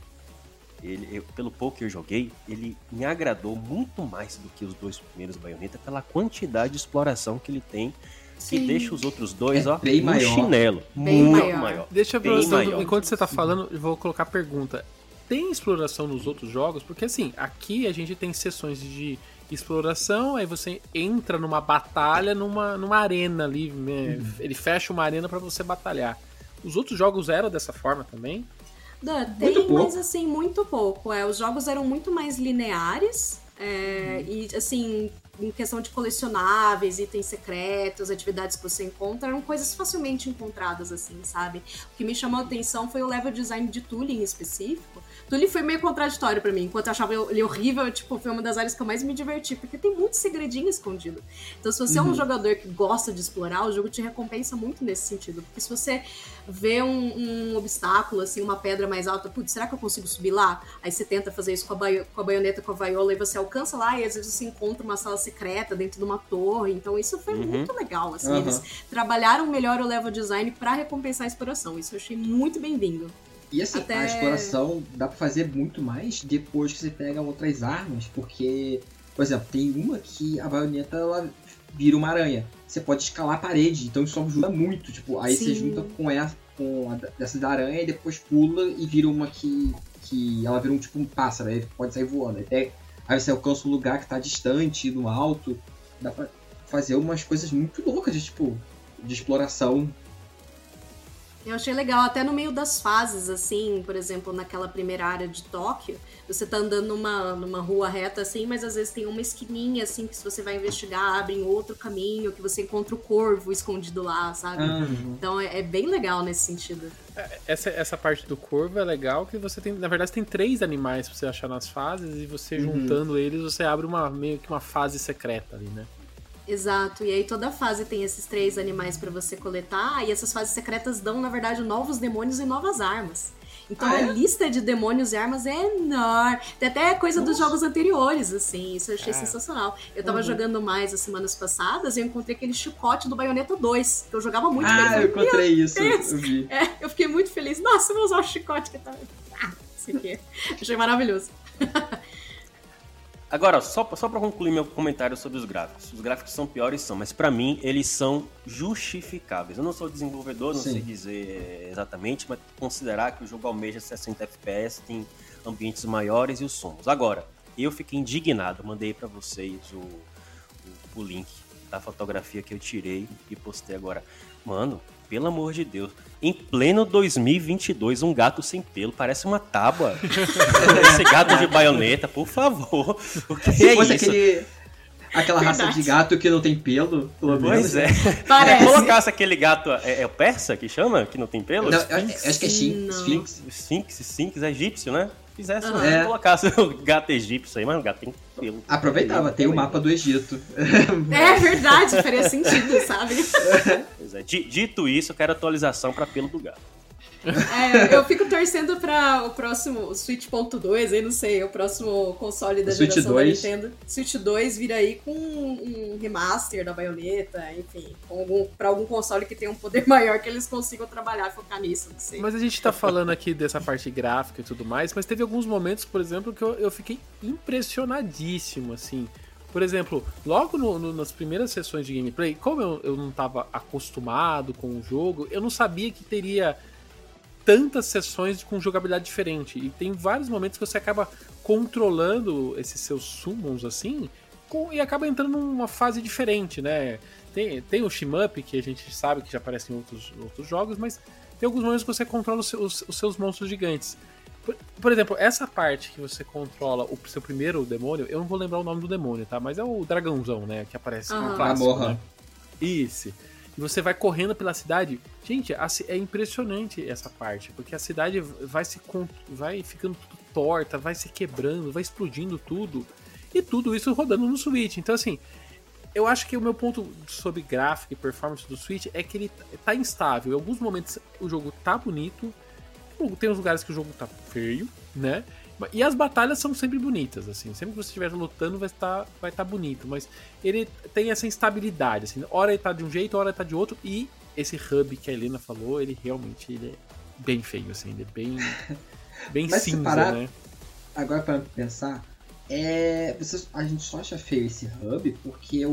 ele, eu- pelo pouco que eu joguei, ele me agradou muito mais do que os dois primeiros Bayonetta pela quantidade de exploração que ele tem, que Sim. deixa os outros dois, É ó, bem no maior. chinelo. Bem muito maior. maior. Deixa eu Bem maior. enquanto você tá falando, eu vou colocar a pergunta. Tem exploração nos outros jogos? Porque assim, aqui a gente tem sessões de exploração, aí você entra numa batalha, numa, numa arena ali, né? ele fecha uma arena pra você batalhar. Os outros jogos eram dessa forma também? Muito tem, pouco. mas assim, muito pouco. É, os jogos eram muito mais lineares. é, Uhum. E assim, em questão de colecionáveis, itens secretos, atividades que você encontra, eram coisas facilmente encontradas, assim, sabe? O que me chamou a atenção foi o level design de Tulin em específico, Tudo foi meio contraditório para mim. Enquanto eu achava ele horrível, tipo, foi uma das áreas que eu mais me diverti, porque tem muito segredinho escondido. Então, se você uhum. é um uhum. jogador que gosta de explorar, o jogo te recompensa muito nesse sentido. Porque se você vê um, um obstáculo, assim, uma pedra mais alta, putz, será que eu consigo subir lá? Aí você tenta fazer isso com a, baio, com a baioneta, com a vaiola, e você alcança lá, e às vezes você encontra uma sala secreta dentro de uma torre. Então, isso foi uhum. muito legal, assim. Uhum. Eles trabalharam melhor o level design para recompensar a exploração. Isso eu achei muito bem-vindo. E assim, Até... a exploração dá pra fazer muito mais depois que você pega outras armas, porque, por exemplo, tem uma que a baioneta ela vira uma aranha. Você pode escalar a parede, então isso ajuda muito. Tipo, aí Sim. você junta com essa, com a dessa da aranha e depois pula e vira uma que. que ela vira um tipo um pássaro, aí pode sair voando. Até, aí você alcança um lugar que tá distante, no alto. Dá pra fazer umas coisas muito loucas de tipo. de exploração eu achei legal, até no meio das fases, assim, por exemplo, naquela primeira área de Tóquio, você tá andando numa, numa rua reta, assim, mas às vezes tem uma esquininha, assim, que se você vai investigar, abre em outro caminho, que você encontra o corvo escondido lá, sabe? Uhum. Então é, é, bem legal nesse sentido. É, essa, essa parte do corvo é legal, que você tem, na verdade, tem três animais pra você achar nas fases, e você uhum. juntando eles, você abre uma meio que uma fase secreta ali, né? Exato, e aí toda fase tem esses três animais para você coletar, e essas fases secretas dão, na verdade, novos demônios e novas armas. Então ah, é? a lista de demônios e armas é enorme. Tem até coisa Nossa. dos jogos anteriores, assim. Isso eu achei é. sensacional. Eu tava uhum. jogando mais as semanas passadas e eu encontrei aquele chicote do Bayonetta 2, que eu jogava muito. Ah, eu encontrei isso. Eu, vi. É, eu fiquei muito feliz. Nossa, eu vou usar o chicote que tá. Ah, isso aqui. Achei maravilhoso. Agora, só, só para concluir meu comentário sobre os gráficos. Os gráficos são piores, são, mas para mim eles são justificáveis. Eu não sou desenvolvedor, não Sim. sei dizer exatamente, mas considerar que o jogo almeja 60 FPS, tem ambientes maiores e os sons. Agora, eu fiquei indignado, mandei para vocês o, o, o link da fotografia que eu tirei e postei agora. Mano, pelo amor de Deus. Em pleno 2022, um gato sem pelo parece uma tábua. Esse gato de baioneta, por favor. O que Se é fosse isso? aquele aquela Verdade. raça de gato que não tem pelo, pelo menos. Pois é. Parece. Se colocasse aquele gato, é, é, o persa que chama, que não tem pelo? Não, acho que é Sphinx. Sphinx, Sphinx é egípcio, né? Fizesse, uhum. é. colocasse o gato egípcio aí, mas o gato tem pelo. Aproveitava, tem o mapa do Egito. É verdade, faria sentido, sabe? Pois é. Dito isso, eu quero atualização para pelo do gato. É, eu fico torcendo para o próximo Switch.2, aí não sei, o próximo console da Switch geração 2. da Nintendo. Switch 2 vir aí com um remaster da baioneta, enfim, algum, para algum console que tenha um poder maior que eles consigam trabalhar e focar nisso, não sei. Mas a gente tá falando aqui dessa parte gráfica e tudo mais, mas teve alguns momentos, por exemplo, que eu, eu fiquei impressionadíssimo, assim. Por exemplo, logo no, no, nas primeiras sessões de gameplay, como eu, eu não estava acostumado com o jogo, eu não sabia que teria tantas sessões com jogabilidade diferente. E tem vários momentos que você acaba controlando esses seus summons assim, com, e acaba entrando numa fase diferente, né? Tem, tem o Shimup, que a gente sabe que já aparece em outros, outros jogos, mas tem alguns momentos que você controla os, os, os seus monstros gigantes. Por, por, exemplo, essa parte que você controla o seu primeiro demônio, eu não vou lembrar o nome do demônio, tá? Mas é o dragãozão, né? Que aparece uhum. no clássico, né? Isso e você vai correndo pela cidade. Gente, é impressionante essa parte, porque a cidade vai se vai ficando torta, vai se quebrando, vai explodindo tudo. E tudo isso rodando no Switch. Então, assim, eu acho que o meu ponto sobre gráfico e performance do Switch é que ele tá instável. Em alguns momentos o jogo tá bonito, tem uns lugares que o jogo tá feio, né? E as batalhas são sempre bonitas, assim. Sempre que você estiver lutando vai estar, vai estar bonito. Mas ele tem essa instabilidade, assim. Hora ele tá de um jeito, hora ele tá de outro. E esse hub que a Helena falou, ele realmente ele é bem feio, assim. Ele é bem, bem mas cinza, parar, né? Agora para pensar, é, a gente só acha feio esse hub porque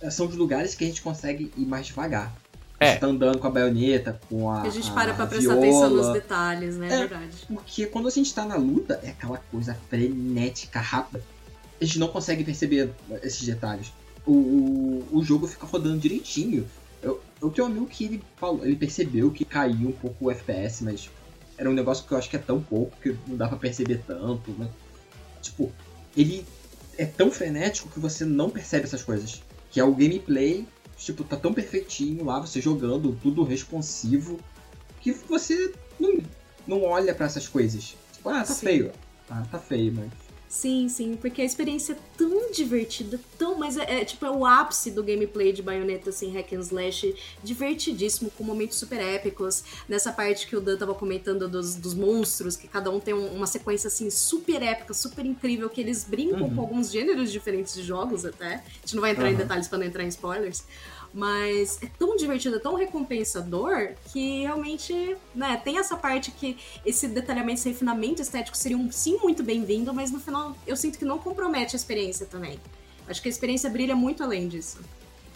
é são os lugares que a gente consegue ir mais devagar. É. Você tá andando com a baioneta, com a. A gente para a pra prestar viola. atenção nos detalhes, né? É, é verdade. Porque quando a gente tá na luta, é aquela coisa frenética, rápida. A gente não consegue perceber esses detalhes. O, o, o jogo fica rodando direitinho. Eu, eu tenho um amigo que ele falou, ele percebeu que caiu um pouco o FPS, mas era um negócio que eu acho que é tão pouco que não dá para perceber tanto. Mas, tipo, ele é tão frenético que você não percebe essas coisas. Que é o gameplay tipo, tá tão perfeitinho lá, você jogando, tudo responsivo, que você não, não olha para essas coisas. Tipo, ah, tá Sim. feio. Ah, tá feio, mas. Sim, sim, porque a experiência é tão divertida, tão. Mas é, é, tipo, é o ápice do gameplay de baioneta, assim, hack and slash, divertidíssimo, com momentos super épicos. Nessa parte que o Dan tava comentando dos, dos monstros, que cada um tem um- uma sequência, assim, super épica, super incrível, que eles brincam Uhum. com alguns gêneros diferentes de jogos até. A gente não vai entrar em Uhum. detalhes pra não entrar em spoilers. Mas é tão divertido, é tão recompensador que realmente, né, tem essa parte que esse detalhamento, esse refinamento estético seria um sim muito bem-vindo, mas no final eu sinto que não compromete a experiência também. Acho que a experiência brilha muito além disso.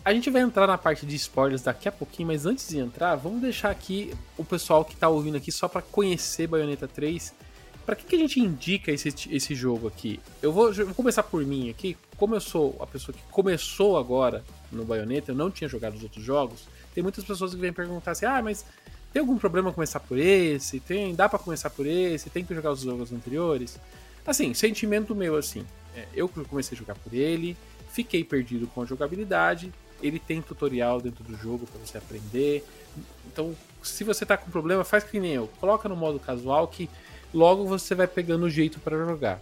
A gente vai entrar na parte de spoilers daqui a pouquinho, mas antes de entrar, vamos deixar aqui o pessoal que tá ouvindo aqui só pra conhecer Bayonetta 3. Pra que, que a gente indica esse, esse jogo aqui? Eu vou, eu vou começar por mim aqui. Como eu sou a pessoa que começou agora no Bayonetta, eu não tinha jogado os outros jogos. Tem muitas pessoas que vêm perguntar assim: ah, mas tem algum problema começar por esse? Tem, dá pra começar por esse? Tem que jogar os jogos anteriores? Assim, sentimento meu assim. é, eu comecei a jogar por ele, fiquei perdido com a jogabilidade. Ele tem tutorial dentro do jogo pra você aprender. Então, se você tá com problema, faz que nem eu. Coloca no modo casual que logo você vai pegando o jeito para jogar.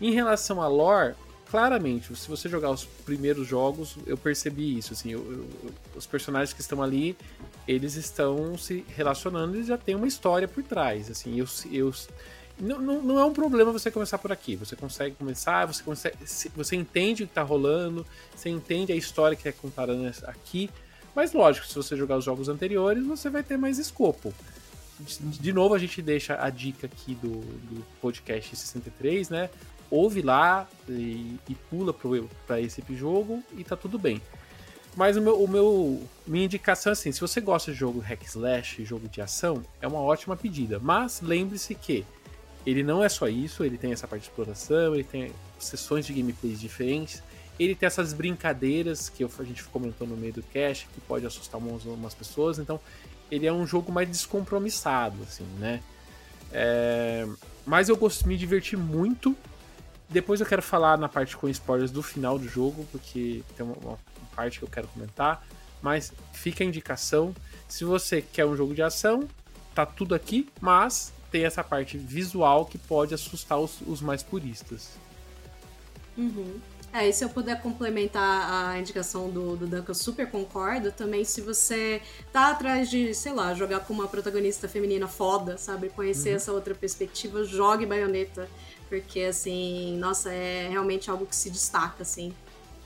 Em relação a lore, claramente, se você jogar os primeiros jogos, eu percebi isso. Assim, eu- eu- os personagens que estão ali, eles estão se relacionando e já tem uma história por trás. Assim, eu, eu não, não, não é um problema você começar por aqui. Você consegue começar, você consegue, se- você entende o que está rolando, você entende a história que é contada aqui. Mas lógico, se você jogar os jogos anteriores, você vai ter mais escopo. De, de novo, a gente deixa a dica aqui do, do podcast 63, né? Ouve lá e, e pula para esse jogo e tá tudo bem. Mas o meu, o meu minha indicação é assim: se você gosta de jogo hack slash, jogo de ação, é uma ótima pedida. Mas lembre-se que ele não é só isso, ele tem essa parte de exploração, ele tem sessões de gameplays diferentes, ele tem essas brincadeiras que a gente comentou no meio do cast, que pode assustar umas, umas pessoas, então ele é um jogo mais descompromissado, assim, né? É, mas eu gosto, me diverti muito. Depois eu quero falar na parte com spoilers do final do jogo, porque tem uma, uma parte que eu quero comentar. Mas fica a indicação. Se você quer um jogo de ação, tá tudo aqui, mas tem essa parte visual que pode assustar os, os mais puristas. Uhum. É, e se eu puder complementar a indicação do, do Dan, que eu super concordo, também se você tá atrás de, sei lá, jogar com uma protagonista feminina foda, sabe? Conhecer essa outra perspectiva, jogue baioneta. Porque, assim, nossa, é realmente algo que se destaca, assim,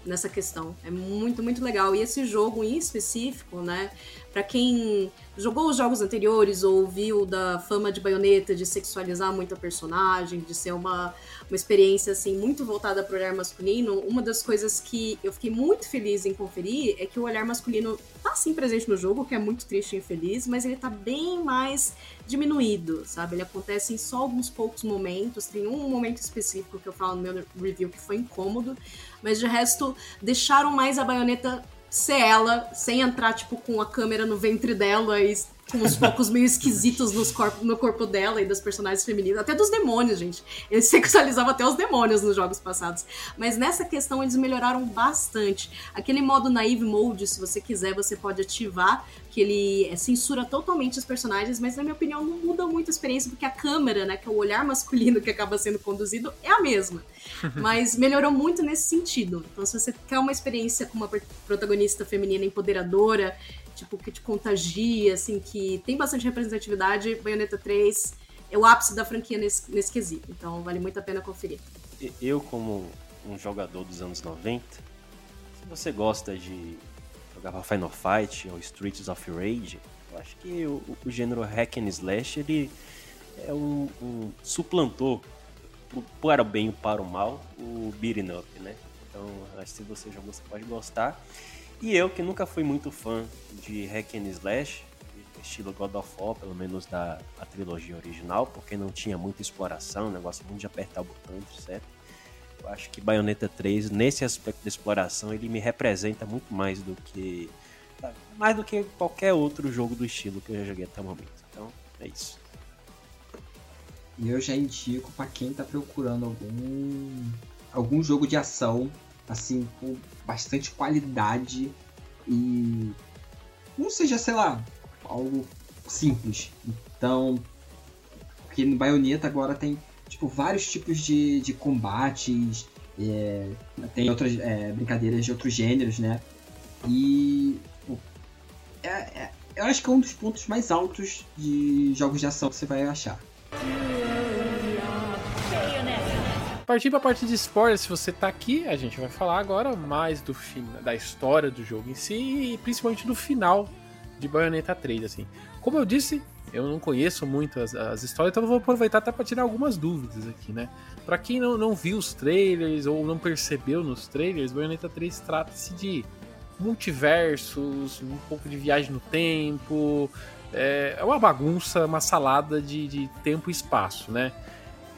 nessa questão. É muito, muito legal. E esse jogo em específico, né? Pra quem jogou os jogos anteriores ou viu da fama de baioneta, de sexualizar muito a personagem, de ser uma, uma experiência assim muito voltada para o olhar masculino, uma das coisas que eu fiquei muito feliz em conferir é que o olhar masculino tá sim presente no jogo, que é muito triste e infeliz, mas ele tá bem mais diminuído, sabe? Ele acontece em só alguns poucos momentos. Tem um momento específico que eu falo no meu review que foi incômodo, mas de resto deixaram mais a baioneta ser ela, sem entrar, tipo, com a câmera no ventre dela e com os focos meio esquisitos nos corpo, no corpo dela e das personagens femininas, até dos demônios, gente. Eles sexualizavam até os demônios nos jogos passados. Mas nessa questão eles melhoraram bastante. Aquele modo naive mode, se você quiser, você pode ativar, que ele é, censura totalmente os personagens, mas na minha opinião não muda muito a experiência, porque a câmera, né, que é o olhar masculino que acaba sendo conduzido, é a mesma. Mas melhorou muito nesse sentido. Então, se você quer uma experiência com uma protagonista feminina empoderadora, tipo, que te contagia, assim, que tem bastante representatividade, Bayonetta 3 é o ápice da franquia nesse, nesse quesito. Então, vale muito a pena conferir. Eu, como um jogador dos anos 90, se você gosta de jogar Final Fight ou Streets of Rage, eu acho que o, o gênero hack and slash ele é um, um suplantou para o bem e para o mal o beating up, né? Então, acho que se você jogou, você pode gostar. E eu, que nunca fui muito fã de hack and slash, estilo God of War, pelo menos da trilogia original, porque não tinha muita exploração, negócio muito de apertar o botão, etc. Eu acho que Bayonetta 3, nesse aspecto de exploração, ele me representa muito mais do que mais do que qualquer outro jogo do estilo que eu já joguei até o momento. Então, é isso. E eu já indico pra quem tá procurando algum algum jogo de ação assim com bastante qualidade e não seja, sei lá, algo simples. Então, porque no Bayonetta agora tem tipo, vários tipos de, de combates, é, tem outras é, brincadeiras de outros gêneros, né? E tipo, é, é, eu acho que é um dos pontos mais altos de jogos de ação que você vai achar. Partir pra parte de spoilers, se você tá aqui, a gente vai falar agora mais do da história do jogo em si e principalmente do final de Bayonetta 3, assim. Como eu disse, eu não conheço muito as, as histórias, então eu vou aproveitar até para tirar algumas dúvidas aqui, né? Para quem não, não viu os trailers ou não percebeu nos trailers, Bayonetta 3 trata-se de multiversos, um pouco de viagem no tempo, é, é uma bagunça, uma salada de, de tempo e espaço, né?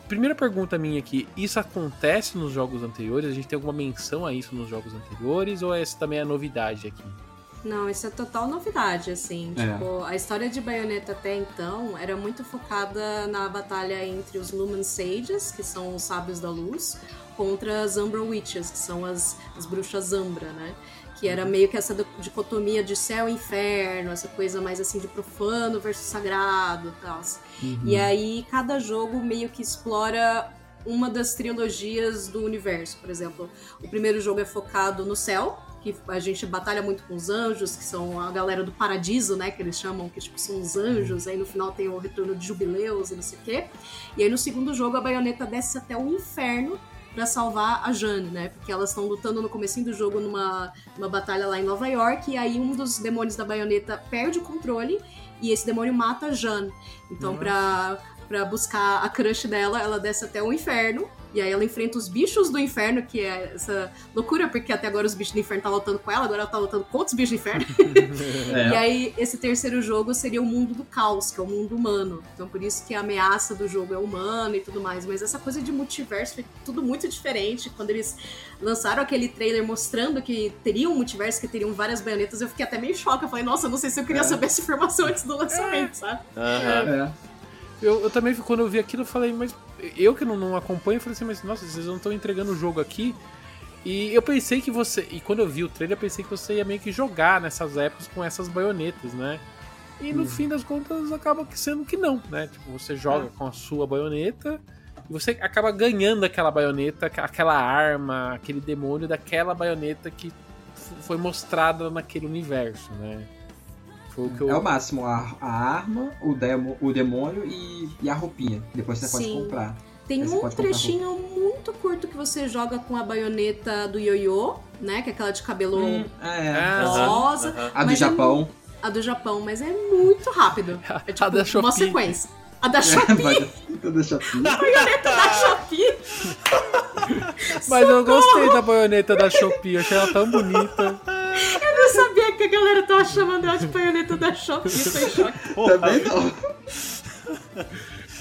Primeira pergunta minha aqui, isso acontece nos jogos anteriores? A gente tem alguma menção a isso nos jogos anteriores ou essa também é novidade aqui? Não, isso é total novidade, assim. É. Tipo, a história de Bayonetta até então era muito focada na batalha entre os Lumen Sages, que são os sábios da luz, contra as Umbra Witches, que são as, as bruxas Umbra, né? Que era meio que essa dicotomia de céu e inferno, essa coisa mais assim de profano versus sagrado e tal. E aí cada jogo meio que explora uma das trilogias do universo. Por exemplo, o primeiro jogo é focado no céu, que a gente batalha muito com os anjos, que são a galera do paradiso, né? Que eles chamam, que tipo, são os anjos. Aí no final tem o retorno de jubileus e não sei o quê. E aí no segundo jogo a baioneta desce até o inferno para salvar a Jane, né? Porque elas estão lutando no comecinho do jogo numa, numa batalha lá em Nova York, e aí um dos demônios da baioneta perde o controle e esse demônio mata a Jane. Então, pra, pra buscar a crush dela, ela desce até o inferno. E aí ela enfrenta os bichos do inferno, que é essa loucura, porque até agora os bichos do inferno tá lutando com ela, agora ela tá lutando contra os bichos do inferno. É. E aí, esse terceiro jogo seria o mundo do caos, que é o mundo humano. Então, por isso que a ameaça do jogo é humana e tudo mais. Mas essa coisa de multiverso foi tudo muito diferente. Quando eles lançaram aquele trailer mostrando que teria um multiverso, que teriam várias baionetas, eu fiquei até meio choque. Eu falei, nossa, eu não sei se eu queria É. saber essa informação antes do lançamento, sabe? Aham. É. Eu, eu também, quando eu vi aquilo, eu falei, mas eu que não, não acompanho, falei assim, mas nossa, vocês não estão entregando o jogo aqui. E eu pensei que você. E quando eu vi o trailer, eu pensei que você ia meio que jogar nessas épocas com essas baionetas, né? E no fim das contas acaba sendo que não, né? Tipo, você joga com a sua baioneta e você acaba ganhando aquela baioneta, aquela arma, aquele demônio daquela baioneta que foi mostrada naquele universo, né? Foi o que eu. É o máximo, a, a arma, o, demo, o demônio e, e a roupinha. Depois você pode Sim. comprar. Tem Aí um pode trechinho muito curto que você joga com a baioneta do ioiô, né? Que é aquela de cabelo É, Ah, rosa. aham. a do é Japão. A do Japão, mas é muito rápido. É tipo A da uma Shopee. sequência. A da Shopee, Shopee. baioneta da Shopee. Mas eu gostei da baioneta da Shopee, eu achei ela tão bonita. Que a galera tava chamando ela de baioneta da Shopee. Eu tô em choque. Também não.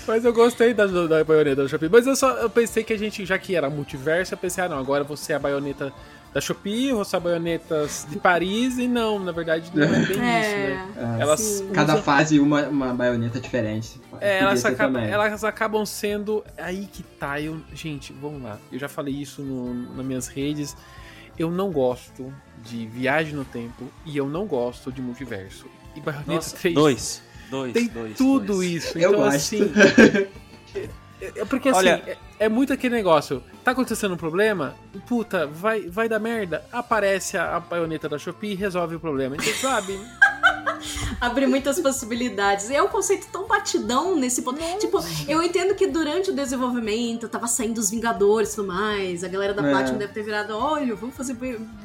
Mas eu gostei da, da baioneta da Shopee. Mas eu só eu pensei que a gente, já que era multiverso, eu pensei, ah não, agora você é a baioneta da Shopee, você é a baioneta de Paris, e não, na verdade não é bem isso, né? É, Elas sim. usam- Cada fase uma, uma baioneta diferente. É, elas, também. elas acabam sendo. Aí que tá. Eu, gente, vamos lá. Eu já falei isso no, nas minhas redes. Eu não gosto de viagem no tempo e eu não gosto de multiverso. E Bayonetta Nossa, 3 dois. Dois, tem dois, tudo dois. isso. Eu então, gosto. assim. é- é porque assim, Olha- é, é muito aquele negócio. Tá acontecendo um problema? Puta, vai, vai dar merda? Aparece a, a baioneta da Shopee e resolve o problema. Então, sabe? Abre muitas possibilidades. E é um conceito tão batidão nesse ponto. Tipo, eu entendo que durante o desenvolvimento tava saindo os Vingadores e tudo mais. A galera da É. Platinum deve ter virado: olha, vamos fazer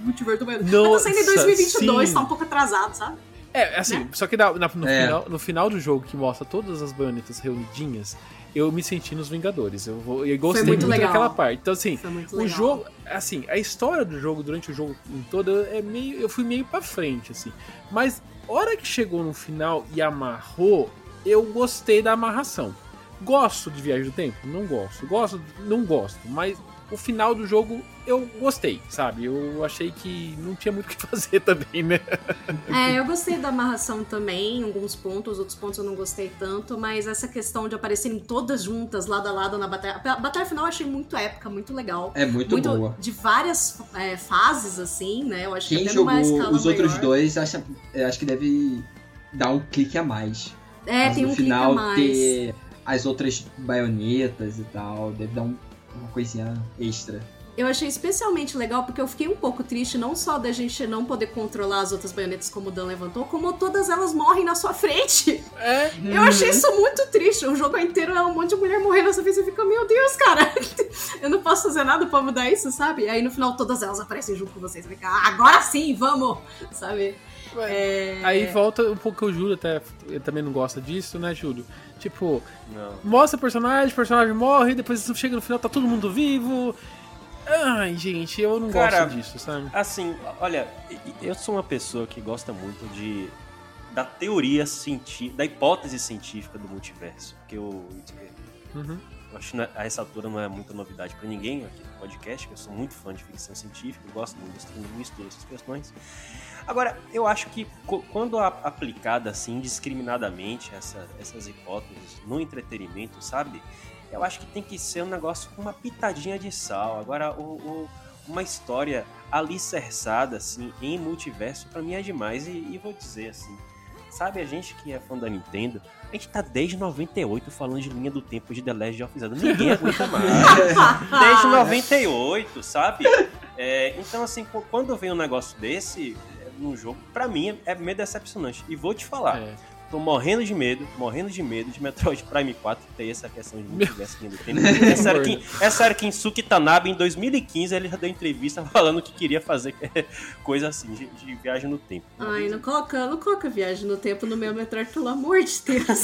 multiverso do Mas tá Nossa, saindo em 2022, sim. tá um pouco atrasado, sabe? É, assim, Né? só que na- na- no, É. final, no final do jogo que mostra todas as baionetas reunidinhas, eu me senti nos Vingadores. Eu, vou, eu gostei muito muito, legal. daquela parte. Então, assim, Foi muito o legal. jogo, assim, a história do jogo durante o jogo em todo é meio, eu fui meio pra frente, assim. Mas hora que chegou no final e amarrou, eu gostei da amarração. Gosto de Viagem do Tempo? Não gosto. Gosto, não gosto. Mas o final do jogo eu gostei, sabe? Eu achei que não tinha muito o que fazer também, né? É, eu gostei da amarração também, em alguns pontos, outros pontos eu não gostei tanto, mas essa questão de aparecerem todas juntas, lado a lado na batalha. A batalha final eu achei muito épica, muito legal. É muito, boa. de várias é, fases, assim, né? Eu acho Quem que até numa jogou escala os outros maior. dois, acha, eu acho que deve dar um clique a mais. É, Mas tem no um final clique a mais. ter as outras baionetas e tal. Deve dar um- uma coisinha extra. Eu achei especialmente legal porque eu fiquei um pouco triste, não só da gente não poder controlar as outras baionetas como o Dan levantou, como todas elas morrem na sua frente. É. Eu achei isso muito triste. O jogo inteiro é um monte de mulher morrendo na sua frente. Você fica, meu Deus, cara, eu não posso fazer nada pra mudar isso, sabe? Aí no final todas elas aparecem junto com vocês. Você fica, ah, agora sim, vamos! Sabe? É... Aí volta um pouco que o Júlio até ele também não gosta disso, né, Júlio? Tipo, Não. mostra o personagem, o personagem morre, depois chega no final, tá todo mundo vivo. Ai, gente, eu não Cara, gosto disso, sabe? Assim, olha, eu sou uma pessoa que gosta muito de da teoria científica, da hipótese científica do multiverso, que eu, Uhum. Acho que a essa altura não é muita novidade pra ninguém aqui no podcast, que eu sou muito fã de ficção científica, gosto muito de estudo essas questões. Agora, eu acho que quando aplicada assim indiscriminadamente essa- essas hipóteses no entretenimento, sabe? Eu acho que tem que ser um negócio com uma pitadinha de sal. Agora, o, o- uma história alicerçada assim em multiverso pra mim é demais e, e vou dizer assim, sabe a gente que é fã da Nintendo, a gente tá desde 98 falando de linha do tempo de The Legend of Zelda. Ninguém aguenta mais. Desde 98, sabe? É, então, assim, qu- quando vem um negócio desse é, num jogo, pra mim é, é meio decepcionante. E vou te falar, É. tô morrendo de medo, morrendo de medo de Metroid Prime 4 ter essa questão de multiverso do tempo. É sério que, é em Suki Tanabe, em 2015, ele já deu entrevista falando que queria fazer coisa assim, de, de viagem no tempo. Ai, não coloca, não coloca viagem no tempo no meu Metroid, pelo amor de Deus.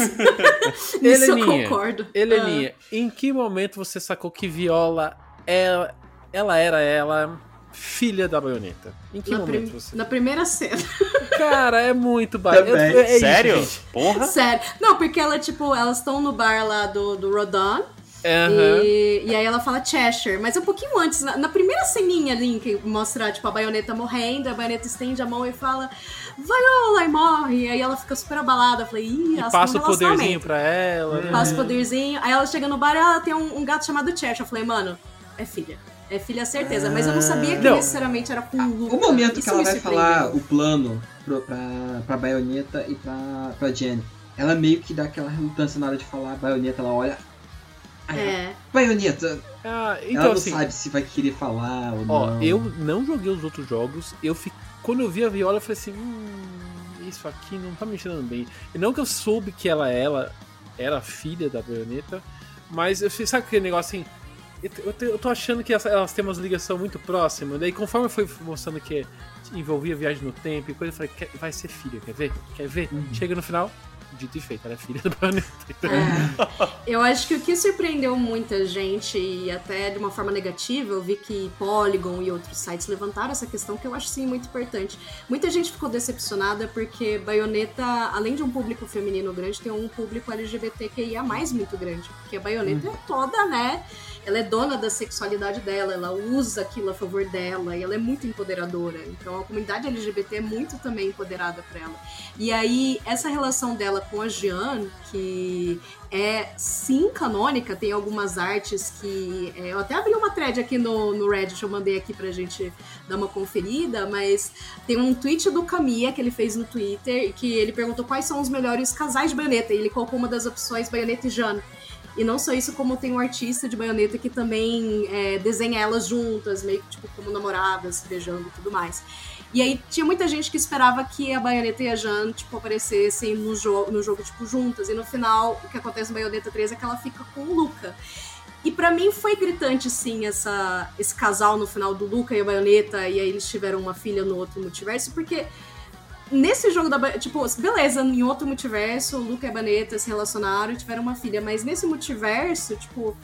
Nisso eu concordo. Heleninha, em que momento você sacou que Viola ela, ela era ela filha da baioneta? Em que Na, momento prim- você. na primeira cena. Cara, é muito baixo. Também. É, é isso, Sério? gente. Porra? Sério. Não, porque ela, tipo, elas estão no bar lá do, do Rodan. Aham. E, e aí ela fala Cheshire, mas um pouquinho antes, na, na primeira ceninha ali, que mostra, tipo, a baioneta morrendo, a baioneta estende a mão e fala Viola, e morre. E aí ela fica super abalada. Eu falei, ih, E elas passa o poderzinho pra ela. né? Passa o poderzinho. Aí ela chega no bar e ela tem um, um gato chamado Cheshire. Eu falei, mano, é filha. É filha certeza. Mas eu não sabia que Não. necessariamente era com o Luca. O momento que ela vai falar o plano pro, pra, pra baioneta e pra, pra Jenny, ela meio que dá aquela relutância na hora de falar baioneta, ela olha. Ela, É. Baioneta, Ah, ela então não assim, sabe se vai querer falar ou ó, não. eu não joguei os outros jogos. Eu fi... Quando eu vi a Viola, eu falei assim: hum, isso aqui não tá me cheirando bem. E não que eu soube que ela, ela era filha da baioneta, mas eu fiz, sabe aquele negócio assim? Eu, te- tô achando que elas têm umas ligação muito próximas. Daí, conforme foi mostrando que envolvia viagem no tempo e coisa, eu falei: "Quer- vai ser filha, quer ver? Quer ver? Chega no final, dito e feito, ela é filha da baioneta. Então, É. Eu acho que o que surpreendeu muita gente, e até de uma forma negativa, eu vi que Polygon e outros sites levantaram essa questão, que eu acho sim muito importante. Muita gente ficou decepcionada porque Bayonetta, além de um público feminino grande, tem um público LGBTQIA muito grande. Porque a Bayonetta é toda, né? Ela é dona da sexualidade dela, ela usa aquilo a favor dela, e ela é muito empoderadora. Então a comunidade LGBT é muito também empoderada por ela. E aí, essa relação dela com a Jean, que é sim canônica, tem algumas artes que. é, eu até abri uma thread aqui no, no Reddit, eu mandei aqui pra gente dar uma conferida, mas tem um tweet do Kamiya que ele fez no Twitter, que ele perguntou quais são os melhores casais de baioneta, e ele colocou uma das opções baioneta e Jean. E não só isso, como tem um artista de baioneta que também é, desenha elas juntas, meio que tipo como namoradas, beijando e tudo mais. E aí tinha muita gente que esperava que a Bayonetta e a Jean, tipo, aparecessem no, jo no jogo, tipo, juntas. E no final, o que acontece no Bayonetta 3 é que ela fica com o Luca. E pra mim foi gritante, sim, essa, esse casal no final do Luca e a Bayonetta, e aí eles tiveram uma filha no outro multiverso, porque nesse jogo da tipo, beleza, em outro multiverso, o Luca e a Bayonetta se relacionaram e tiveram uma filha, mas nesse multiverso, tipo,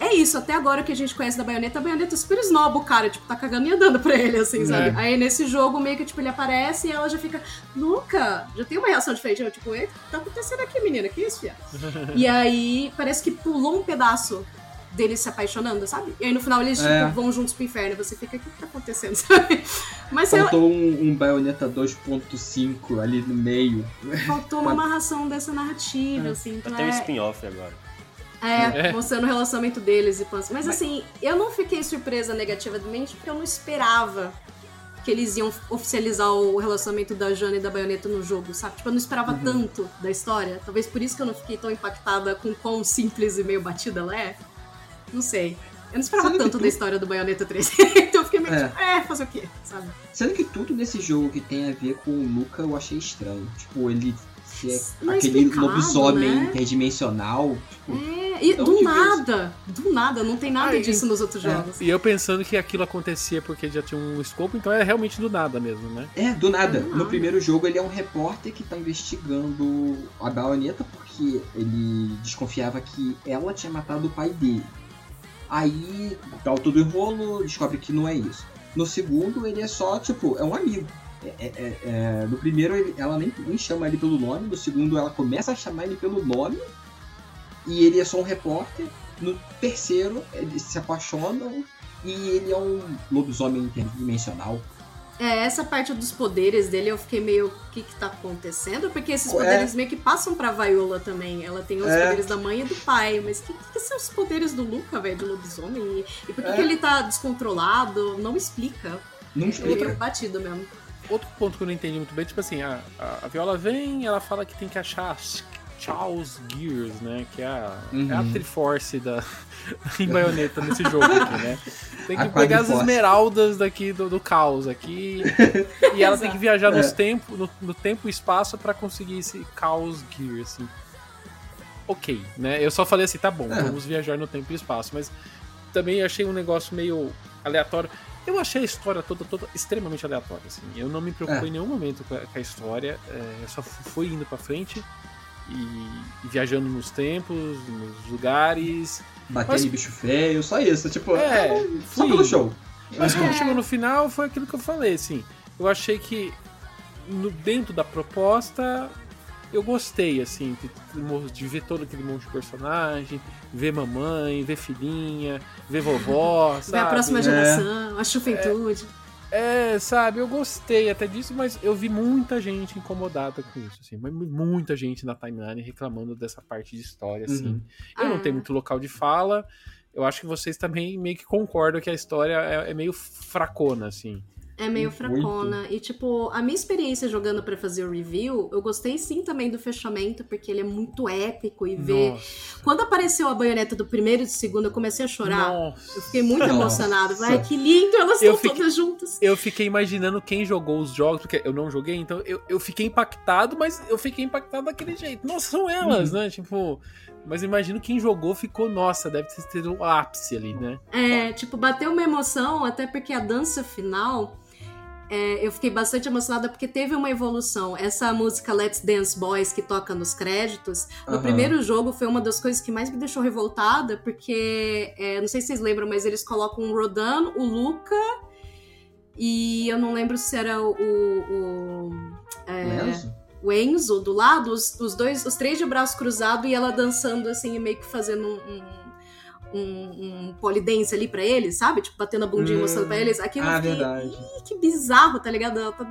é isso, até agora que a gente conhece da Bayonetta, a Bayonetta é super snob, o cara, tipo, tá cagando e andando pra ele, assim, sabe? É. Aí nesse jogo, meio que, tipo, ele aparece e ela já fica, Luca, já tem uma reação diferente, eu, tipo, eita, que tá acontecendo aqui, menina? Que isso, fia? e aí, parece que pulou um pedaço deles se apaixonando, sabe? E aí no final eles, tipo, É. vão juntos pro inferno, e você fica, o que que tá acontecendo, sabe? Mas eu, Faltou um, um baioneta 2.5 ali no meio. faltou uma amarração dessa narrativa, assim, então Vai ter um é... spin-off agora. É, É. mostrando o relacionamento deles e pans. Mas assim, eu não fiquei surpresa negativamente porque eu não esperava que eles iam oficializar o relacionamento da Jana e da Baioneta no jogo, sabe? Tipo, eu não esperava Uhum. tanto da história. Talvez por isso que eu não fiquei tão impactada com quão simples e meio batida ela é. Não sei. Eu não esperava que tanto tu- da história do Bayonetta 3. então eu fiquei meio É. tipo, é, fazer o quê? Sabe? Sendo que tudo nesse jogo que tem a ver com o Luca eu achei estranho. Tipo, ele ser é aquele lobisomem né? interdimensional. Tipo, É, e De do nada, do nada, não tem nada Ai, disso nos outros é. jogos. E eu pensando que aquilo acontecia porque já tinha um escopo, então é realmente do nada mesmo, né? É, do nada. É do No nada. primeiro jogo ele é um repórter que tá investigando a baioneta porque ele desconfiava que ela tinha matado o pai dele. Aí dá o todo enrolo, descobre que não é isso. No segundo ele é só, tipo, é um amigo. É, é- é- é- no primeiro ele- ela nem, nem chama ele pelo nome, no segundo ela começa a chamar ele pelo nome e ele é só um repórter. No terceiro eles se apaixonam e ele é um lobisomem interdimensional. É, essa parte dos poderes dele eu fiquei meio, o que que tá acontecendo? Porque esses É. poderes meio que passam pra Viola também. Ela tem os É. poderes da mãe e do pai. Mas o que, que são os poderes do Luca, velho, de lobisomem? E, e por que, É. que ele tá descontrolado? Não explica. Não É explica. meio batido mesmo. Outro ponto que eu não entendi muito bem, tipo assim, a, a, a Viola vem ela fala que tem que achar as Charles Gears, né? Que é a, Uhum. é a Triforce da, em baioneta nesse jogo aqui, né? Tem que A pegar as esmeraldas daqui do, do caos aqui. e ela tem que viajar nos É. tempo, no, no tempo e espaço pra conseguir esse Chaos Gear, assim. Ok, né? Eu só falei assim, tá bom, É. vamos viajar no tempo e espaço, mas também achei um negócio meio aleatório. Eu achei a história toda, toda extremamente aleatória, assim. Eu não me preocupei É. em nenhum momento com a, com a história. é, eu só fu- fui indo pra frente e, e viajando nos tempos, nos lugares. Batendo Mas- em bicho feio, só isso. Tipo, É, só fui pelo show. Mas quando É. chegou no final, foi aquilo que eu falei, assim. Eu achei que no, dentro da proposta eu gostei, assim, de, de ver todo aquele monte de personagem, ver mamãe, ver filhinha, ver vovó, sabe? Vai a próxima É. geração, a juventude. É, sabe, eu gostei até disso, mas eu vi muita gente incomodada com isso, assim, muita gente na timeline reclamando dessa parte de história, assim. Uhum. Eu não Ah. tenho muito local de fala, eu acho que vocês também meio que concordam que a história é, é meio fracona, assim. É meio Muito. fracona. E, tipo, a minha experiência jogando pra fazer o review, eu gostei sim também do fechamento, porque ele é muito épico e ver. Nossa. Quando apareceu a baioneta do primeiro e do segundo, eu comecei a chorar. Nossa. Eu fiquei muito Nossa. emocionada. Ai, que lindo, elas Eu estão fiquei- todas juntas. Eu fiquei imaginando quem jogou os jogos, porque eu não joguei, então eu, eu fiquei impactado, mas eu fiquei impactado daquele jeito. Nossa, são elas, Uhum. né? Tipo. Mas imagino quem jogou ficou, nossa, deve ter tido um ápice ali, né? É, tipo, bateu uma emoção, até porque a dança final. é, eu fiquei bastante emocionada porque teve uma evolução. Essa música Let's Dance Boys que toca nos créditos, no primeiro jogo foi uma das coisas que mais me deixou revoltada, porque é, não sei se vocês lembram, mas eles colocam o Rodan, o Luca e eu não lembro se era o. o- o- é, Lenzo? O Enzo do lado, os, os dois, os três de braço cruzado e ela dançando assim, e meio que fazendo um, um, um, um polidense ali pra eles, sabe? Tipo, batendo a bundinha e Hum. mostrando pra eles. Aquilo Ah, eu fiquei, verdade. "Ih, que bizarro, tá ligado? Ela tá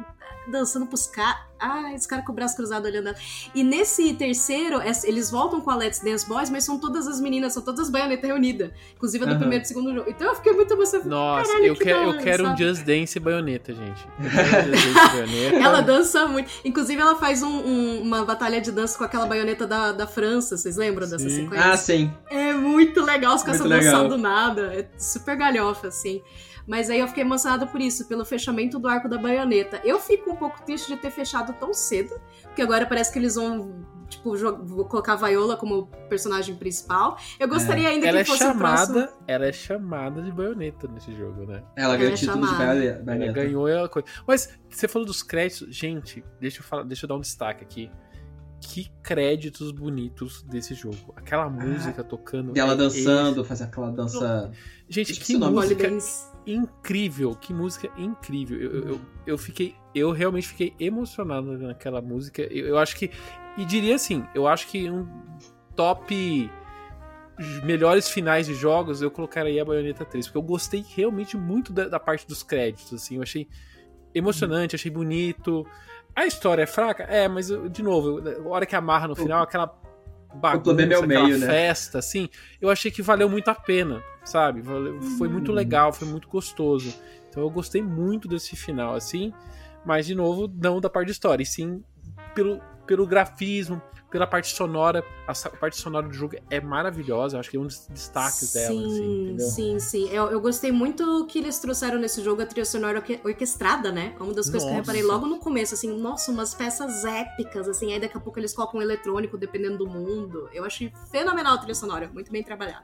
dançando pros caras. Ai, os caras com o braço cruzado olhando ela. E nesse terceiro, es- eles voltam com a Let's Dance Boys, mas são todas as meninas, são todas baionetas reunidas. Inclusive a do Aham. primeiro e do segundo jogo. Então eu fiquei muito emocionada. Nossa, Caralho, eu, que quero, eu quero um? Just Dance baioneta, gente. Eu quero um Just Dance baioneta. Ela dança muito. Inclusive, ela faz um- um- uma batalha de dança com aquela baioneta da, da França. Vocês lembram dessa Sim. sequência? Ah, sim. É muito legal, os caras dançando nada. É super galhofa, assim. Mas aí eu fiquei emocionada por isso, pelo fechamento do arco da baioneta. Eu fico um pouco triste de ter fechado tão cedo, porque agora parece que eles vão, tipo, colocar a Viola como personagem principal. Eu gostaria ainda Ela que é fosse o próximo. chamada, ela é chamada de baioneta nesse jogo, né? Ela ganhou é o título de chamada. baioneta. Ela ganhou ela coisa. Mas você falou dos créditos, gente, deixa eu falar, deixa eu dar um destaque aqui. Que créditos bonitos desse jogo. Aquela música tocando. E ela é- dançando, faz aquela dança. Gente, que música incrível, que música incrível. Eu, eu, eu, eu fiquei, eu realmente fiquei emocionado naquela música. Eu, eu acho que, e diria assim, eu acho que um top melhores finais de jogos eu colocaria a Bayonetta 3, porque eu gostei realmente muito da, da parte dos créditos, assim, eu achei emocionante, achei bonito. A história é fraca? É, mas de novo, a hora que amarra no final, aquela bagunça, é o aquela meio, né? festa, assim, eu achei que valeu muito a pena, sabe? Valeu- Foi muito Uhum. legal, foi muito gostoso. Então eu gostei muito desse final, assim, mas de novo, não da parte de história, e sim pelo, pelo grafismo, pela parte sonora. A parte sonora do jogo é maravilhosa, acho que é um dos destaques dela, assim, Sim, entendeu? sim, sim. Eu, eu gostei muito que eles trouxeram nesse jogo a trilha sonora orque- orquestrada, né? Uma das coisas que eu Nossa. reparei logo no começo, assim, nossa, umas peças épicas, assim, aí daqui a pouco eles colocam um eletrônico dependendo do mundo. Eu achei fenomenal a trilha sonora, muito bem trabalhada.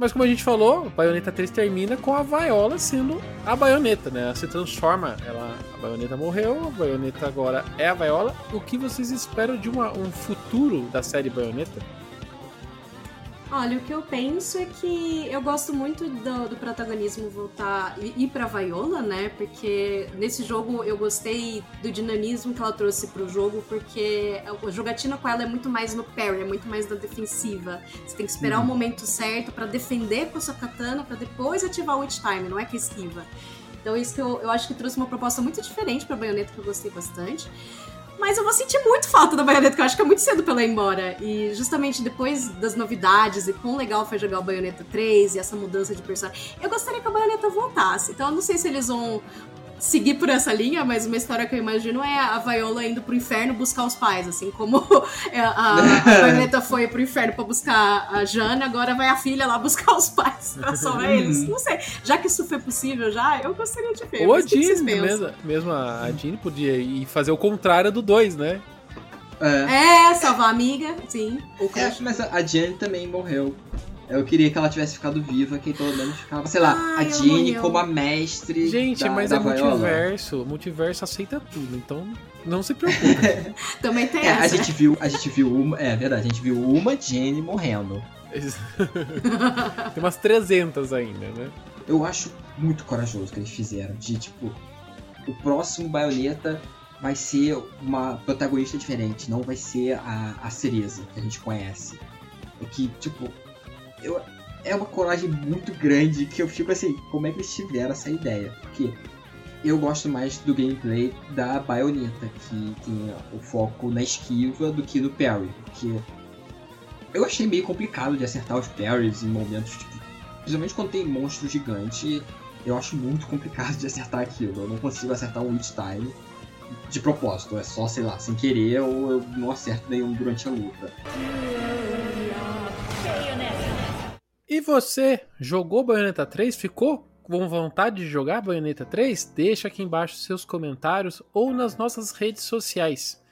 Mas como a gente falou, a Bayonetta 3 termina com a Viola sendo a Bayonetta, né? Ela se transforma, ela, a Bayonetta morreu, a Bayonetta agora é a Viola. O que vocês esperam de uma- um futuro da série Bayonetta? Olha, o que eu penso é que eu gosto muito do, do protagonismo voltar e ir pra Viola, né? Porque nesse jogo eu gostei do dinamismo que ela trouxe pro jogo, porque a jogatina com ela é muito mais no parry, é muito mais na defensiva. Você tem que esperar Uhum. o momento certo pra defender com a sua katana, pra depois ativar o witch time, não é que esquiva. Então isso que eu, eu acho que trouxe uma proposta muito diferente pra Bayonetta que eu gostei bastante. Mas eu vou sentir muito falta da Bayonetta, que eu acho que é muito cedo pra ela ir embora. E justamente depois das novidades e quão legal foi jogar o Bayonetta 3 e essa mudança de personagem, eu gostaria que a Bayonetta voltasse. Então eu não sei se eles vão seguir por essa linha, mas uma história que eu imagino é a Viola indo pro inferno buscar os pais, assim como a, a Bayonetta foi pro inferno pra buscar a Jana, agora vai a filha lá buscar os pais pra salvar eles. Não sei, já que isso foi possível já, eu gostaria de ver. Ou a Jean, mesmo, mesmo a Jean podia ir fazer o contrário do 2, né? É. É, salvar a amiga, sim. É, mas a Jenny também morreu. Eu queria que ela tivesse ficado viva, que pelo menos ficava, sei lá, Ai, a Jenny como a mestre. Gente, da, mas da é Viola. multiverso. Multiverso aceita tudo, então não se preocupe. Também tem É, a essa. gente viu, a gente viu uma, é verdade, a gente viu uma Jenny morrendo. Tem umas 300 ainda, né? Eu acho muito corajoso o que eles fizeram, de tipo, o próximo Bayonetta vai ser uma protagonista diferente, não vai ser a, a Cereza que a gente conhece. O que, tipo, eu, é uma coragem muito grande que eu fico assim, como é que eles tiveram essa ideia? Porque eu gosto mais do gameplay da Bayonetta, que tem o foco na esquiva do que no parry, porque eu achei meio complicado de acertar os parries em momentos, tipo, principalmente quando tem monstro gigante, eu acho muito complicado de acertar aquilo. Eu não consigo acertar um witch time de propósito, é só, sei lá, sem querer ou eu não acerto nenhum durante a luta. E você jogou Bayonetta 3? Ficou com vontade de jogar Bayonetta 3? Deixa aqui embaixo seus comentários ou nas nossas redes sociais.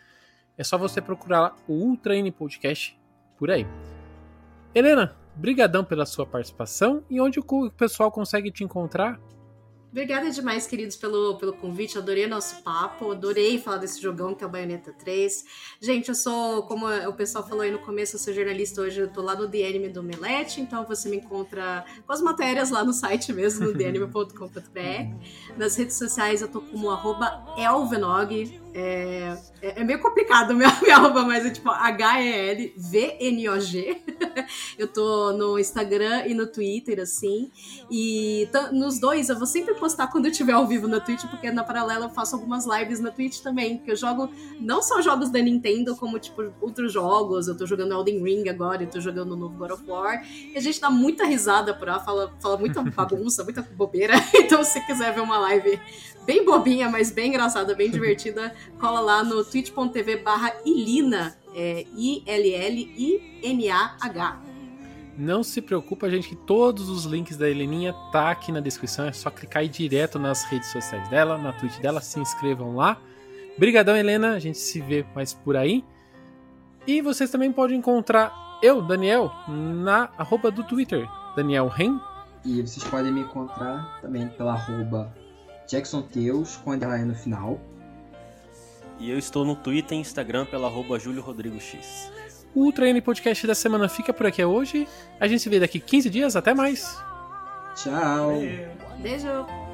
É só você procurar o Ultra N Podcast por aí. Helena, brigadão pela sua participação e onde o pessoal consegue te encontrar? Obrigada demais, queridos, pelo, pelo convite. Adorei o nosso papo, adorei falar desse jogão que é o Bayonetta 3. Gente, eu sou, como o pessoal falou aí no começo, eu sou jornalista hoje, eu tô lá no The Anime do Melete, então você me encontra com as matérias lá no site mesmo, no theanime.com.br. Nas redes sociais eu tô como arroba elvenog. É, é, é meio complicado minha, minha arroba, mas é tipo H-E-L-V-N-O-G. eu tô no Instagram e no Twitter, assim. E nos dois eu vou sempre postar quando eu estiver ao vivo na Twitch, porque na paralela eu faço algumas lives na Twitch também. Que eu jogo não só jogos da Nintendo, como tipo outros jogos. Eu tô jogando Elden Ring agora, eu tô jogando o novo God of War. E a gente dá muita risada por lá, fala, fala muita bagunça, muita bobeira. Então, se quer ver uma live bem bobinha, mas bem engraçada, bem divertida, cola lá no twitch.tv barra Ilina, é, I-L-L-I-N-A-H. Não se preocupa, gente, que todos os links da Heleninha tá aqui na descrição. É só clicar aí direto nas redes sociais dela, na Twitch dela, se inscrevam lá. Brigadão, Helena. A gente se vê mais por aí. E vocês também podem encontrar eu, Daniel, na arroba do Twitter, Daniel Ren. E vocês podem me encontrar também pela arroba JacksonTeus, com underline no final. E eu estou no Twitter e Instagram pela arroba Júlio Rodrigo X. O Ultra N Podcast da semana fica por aqui hoje. A gente se vê daqui 15 dias. Até mais. Tchau! Beijo!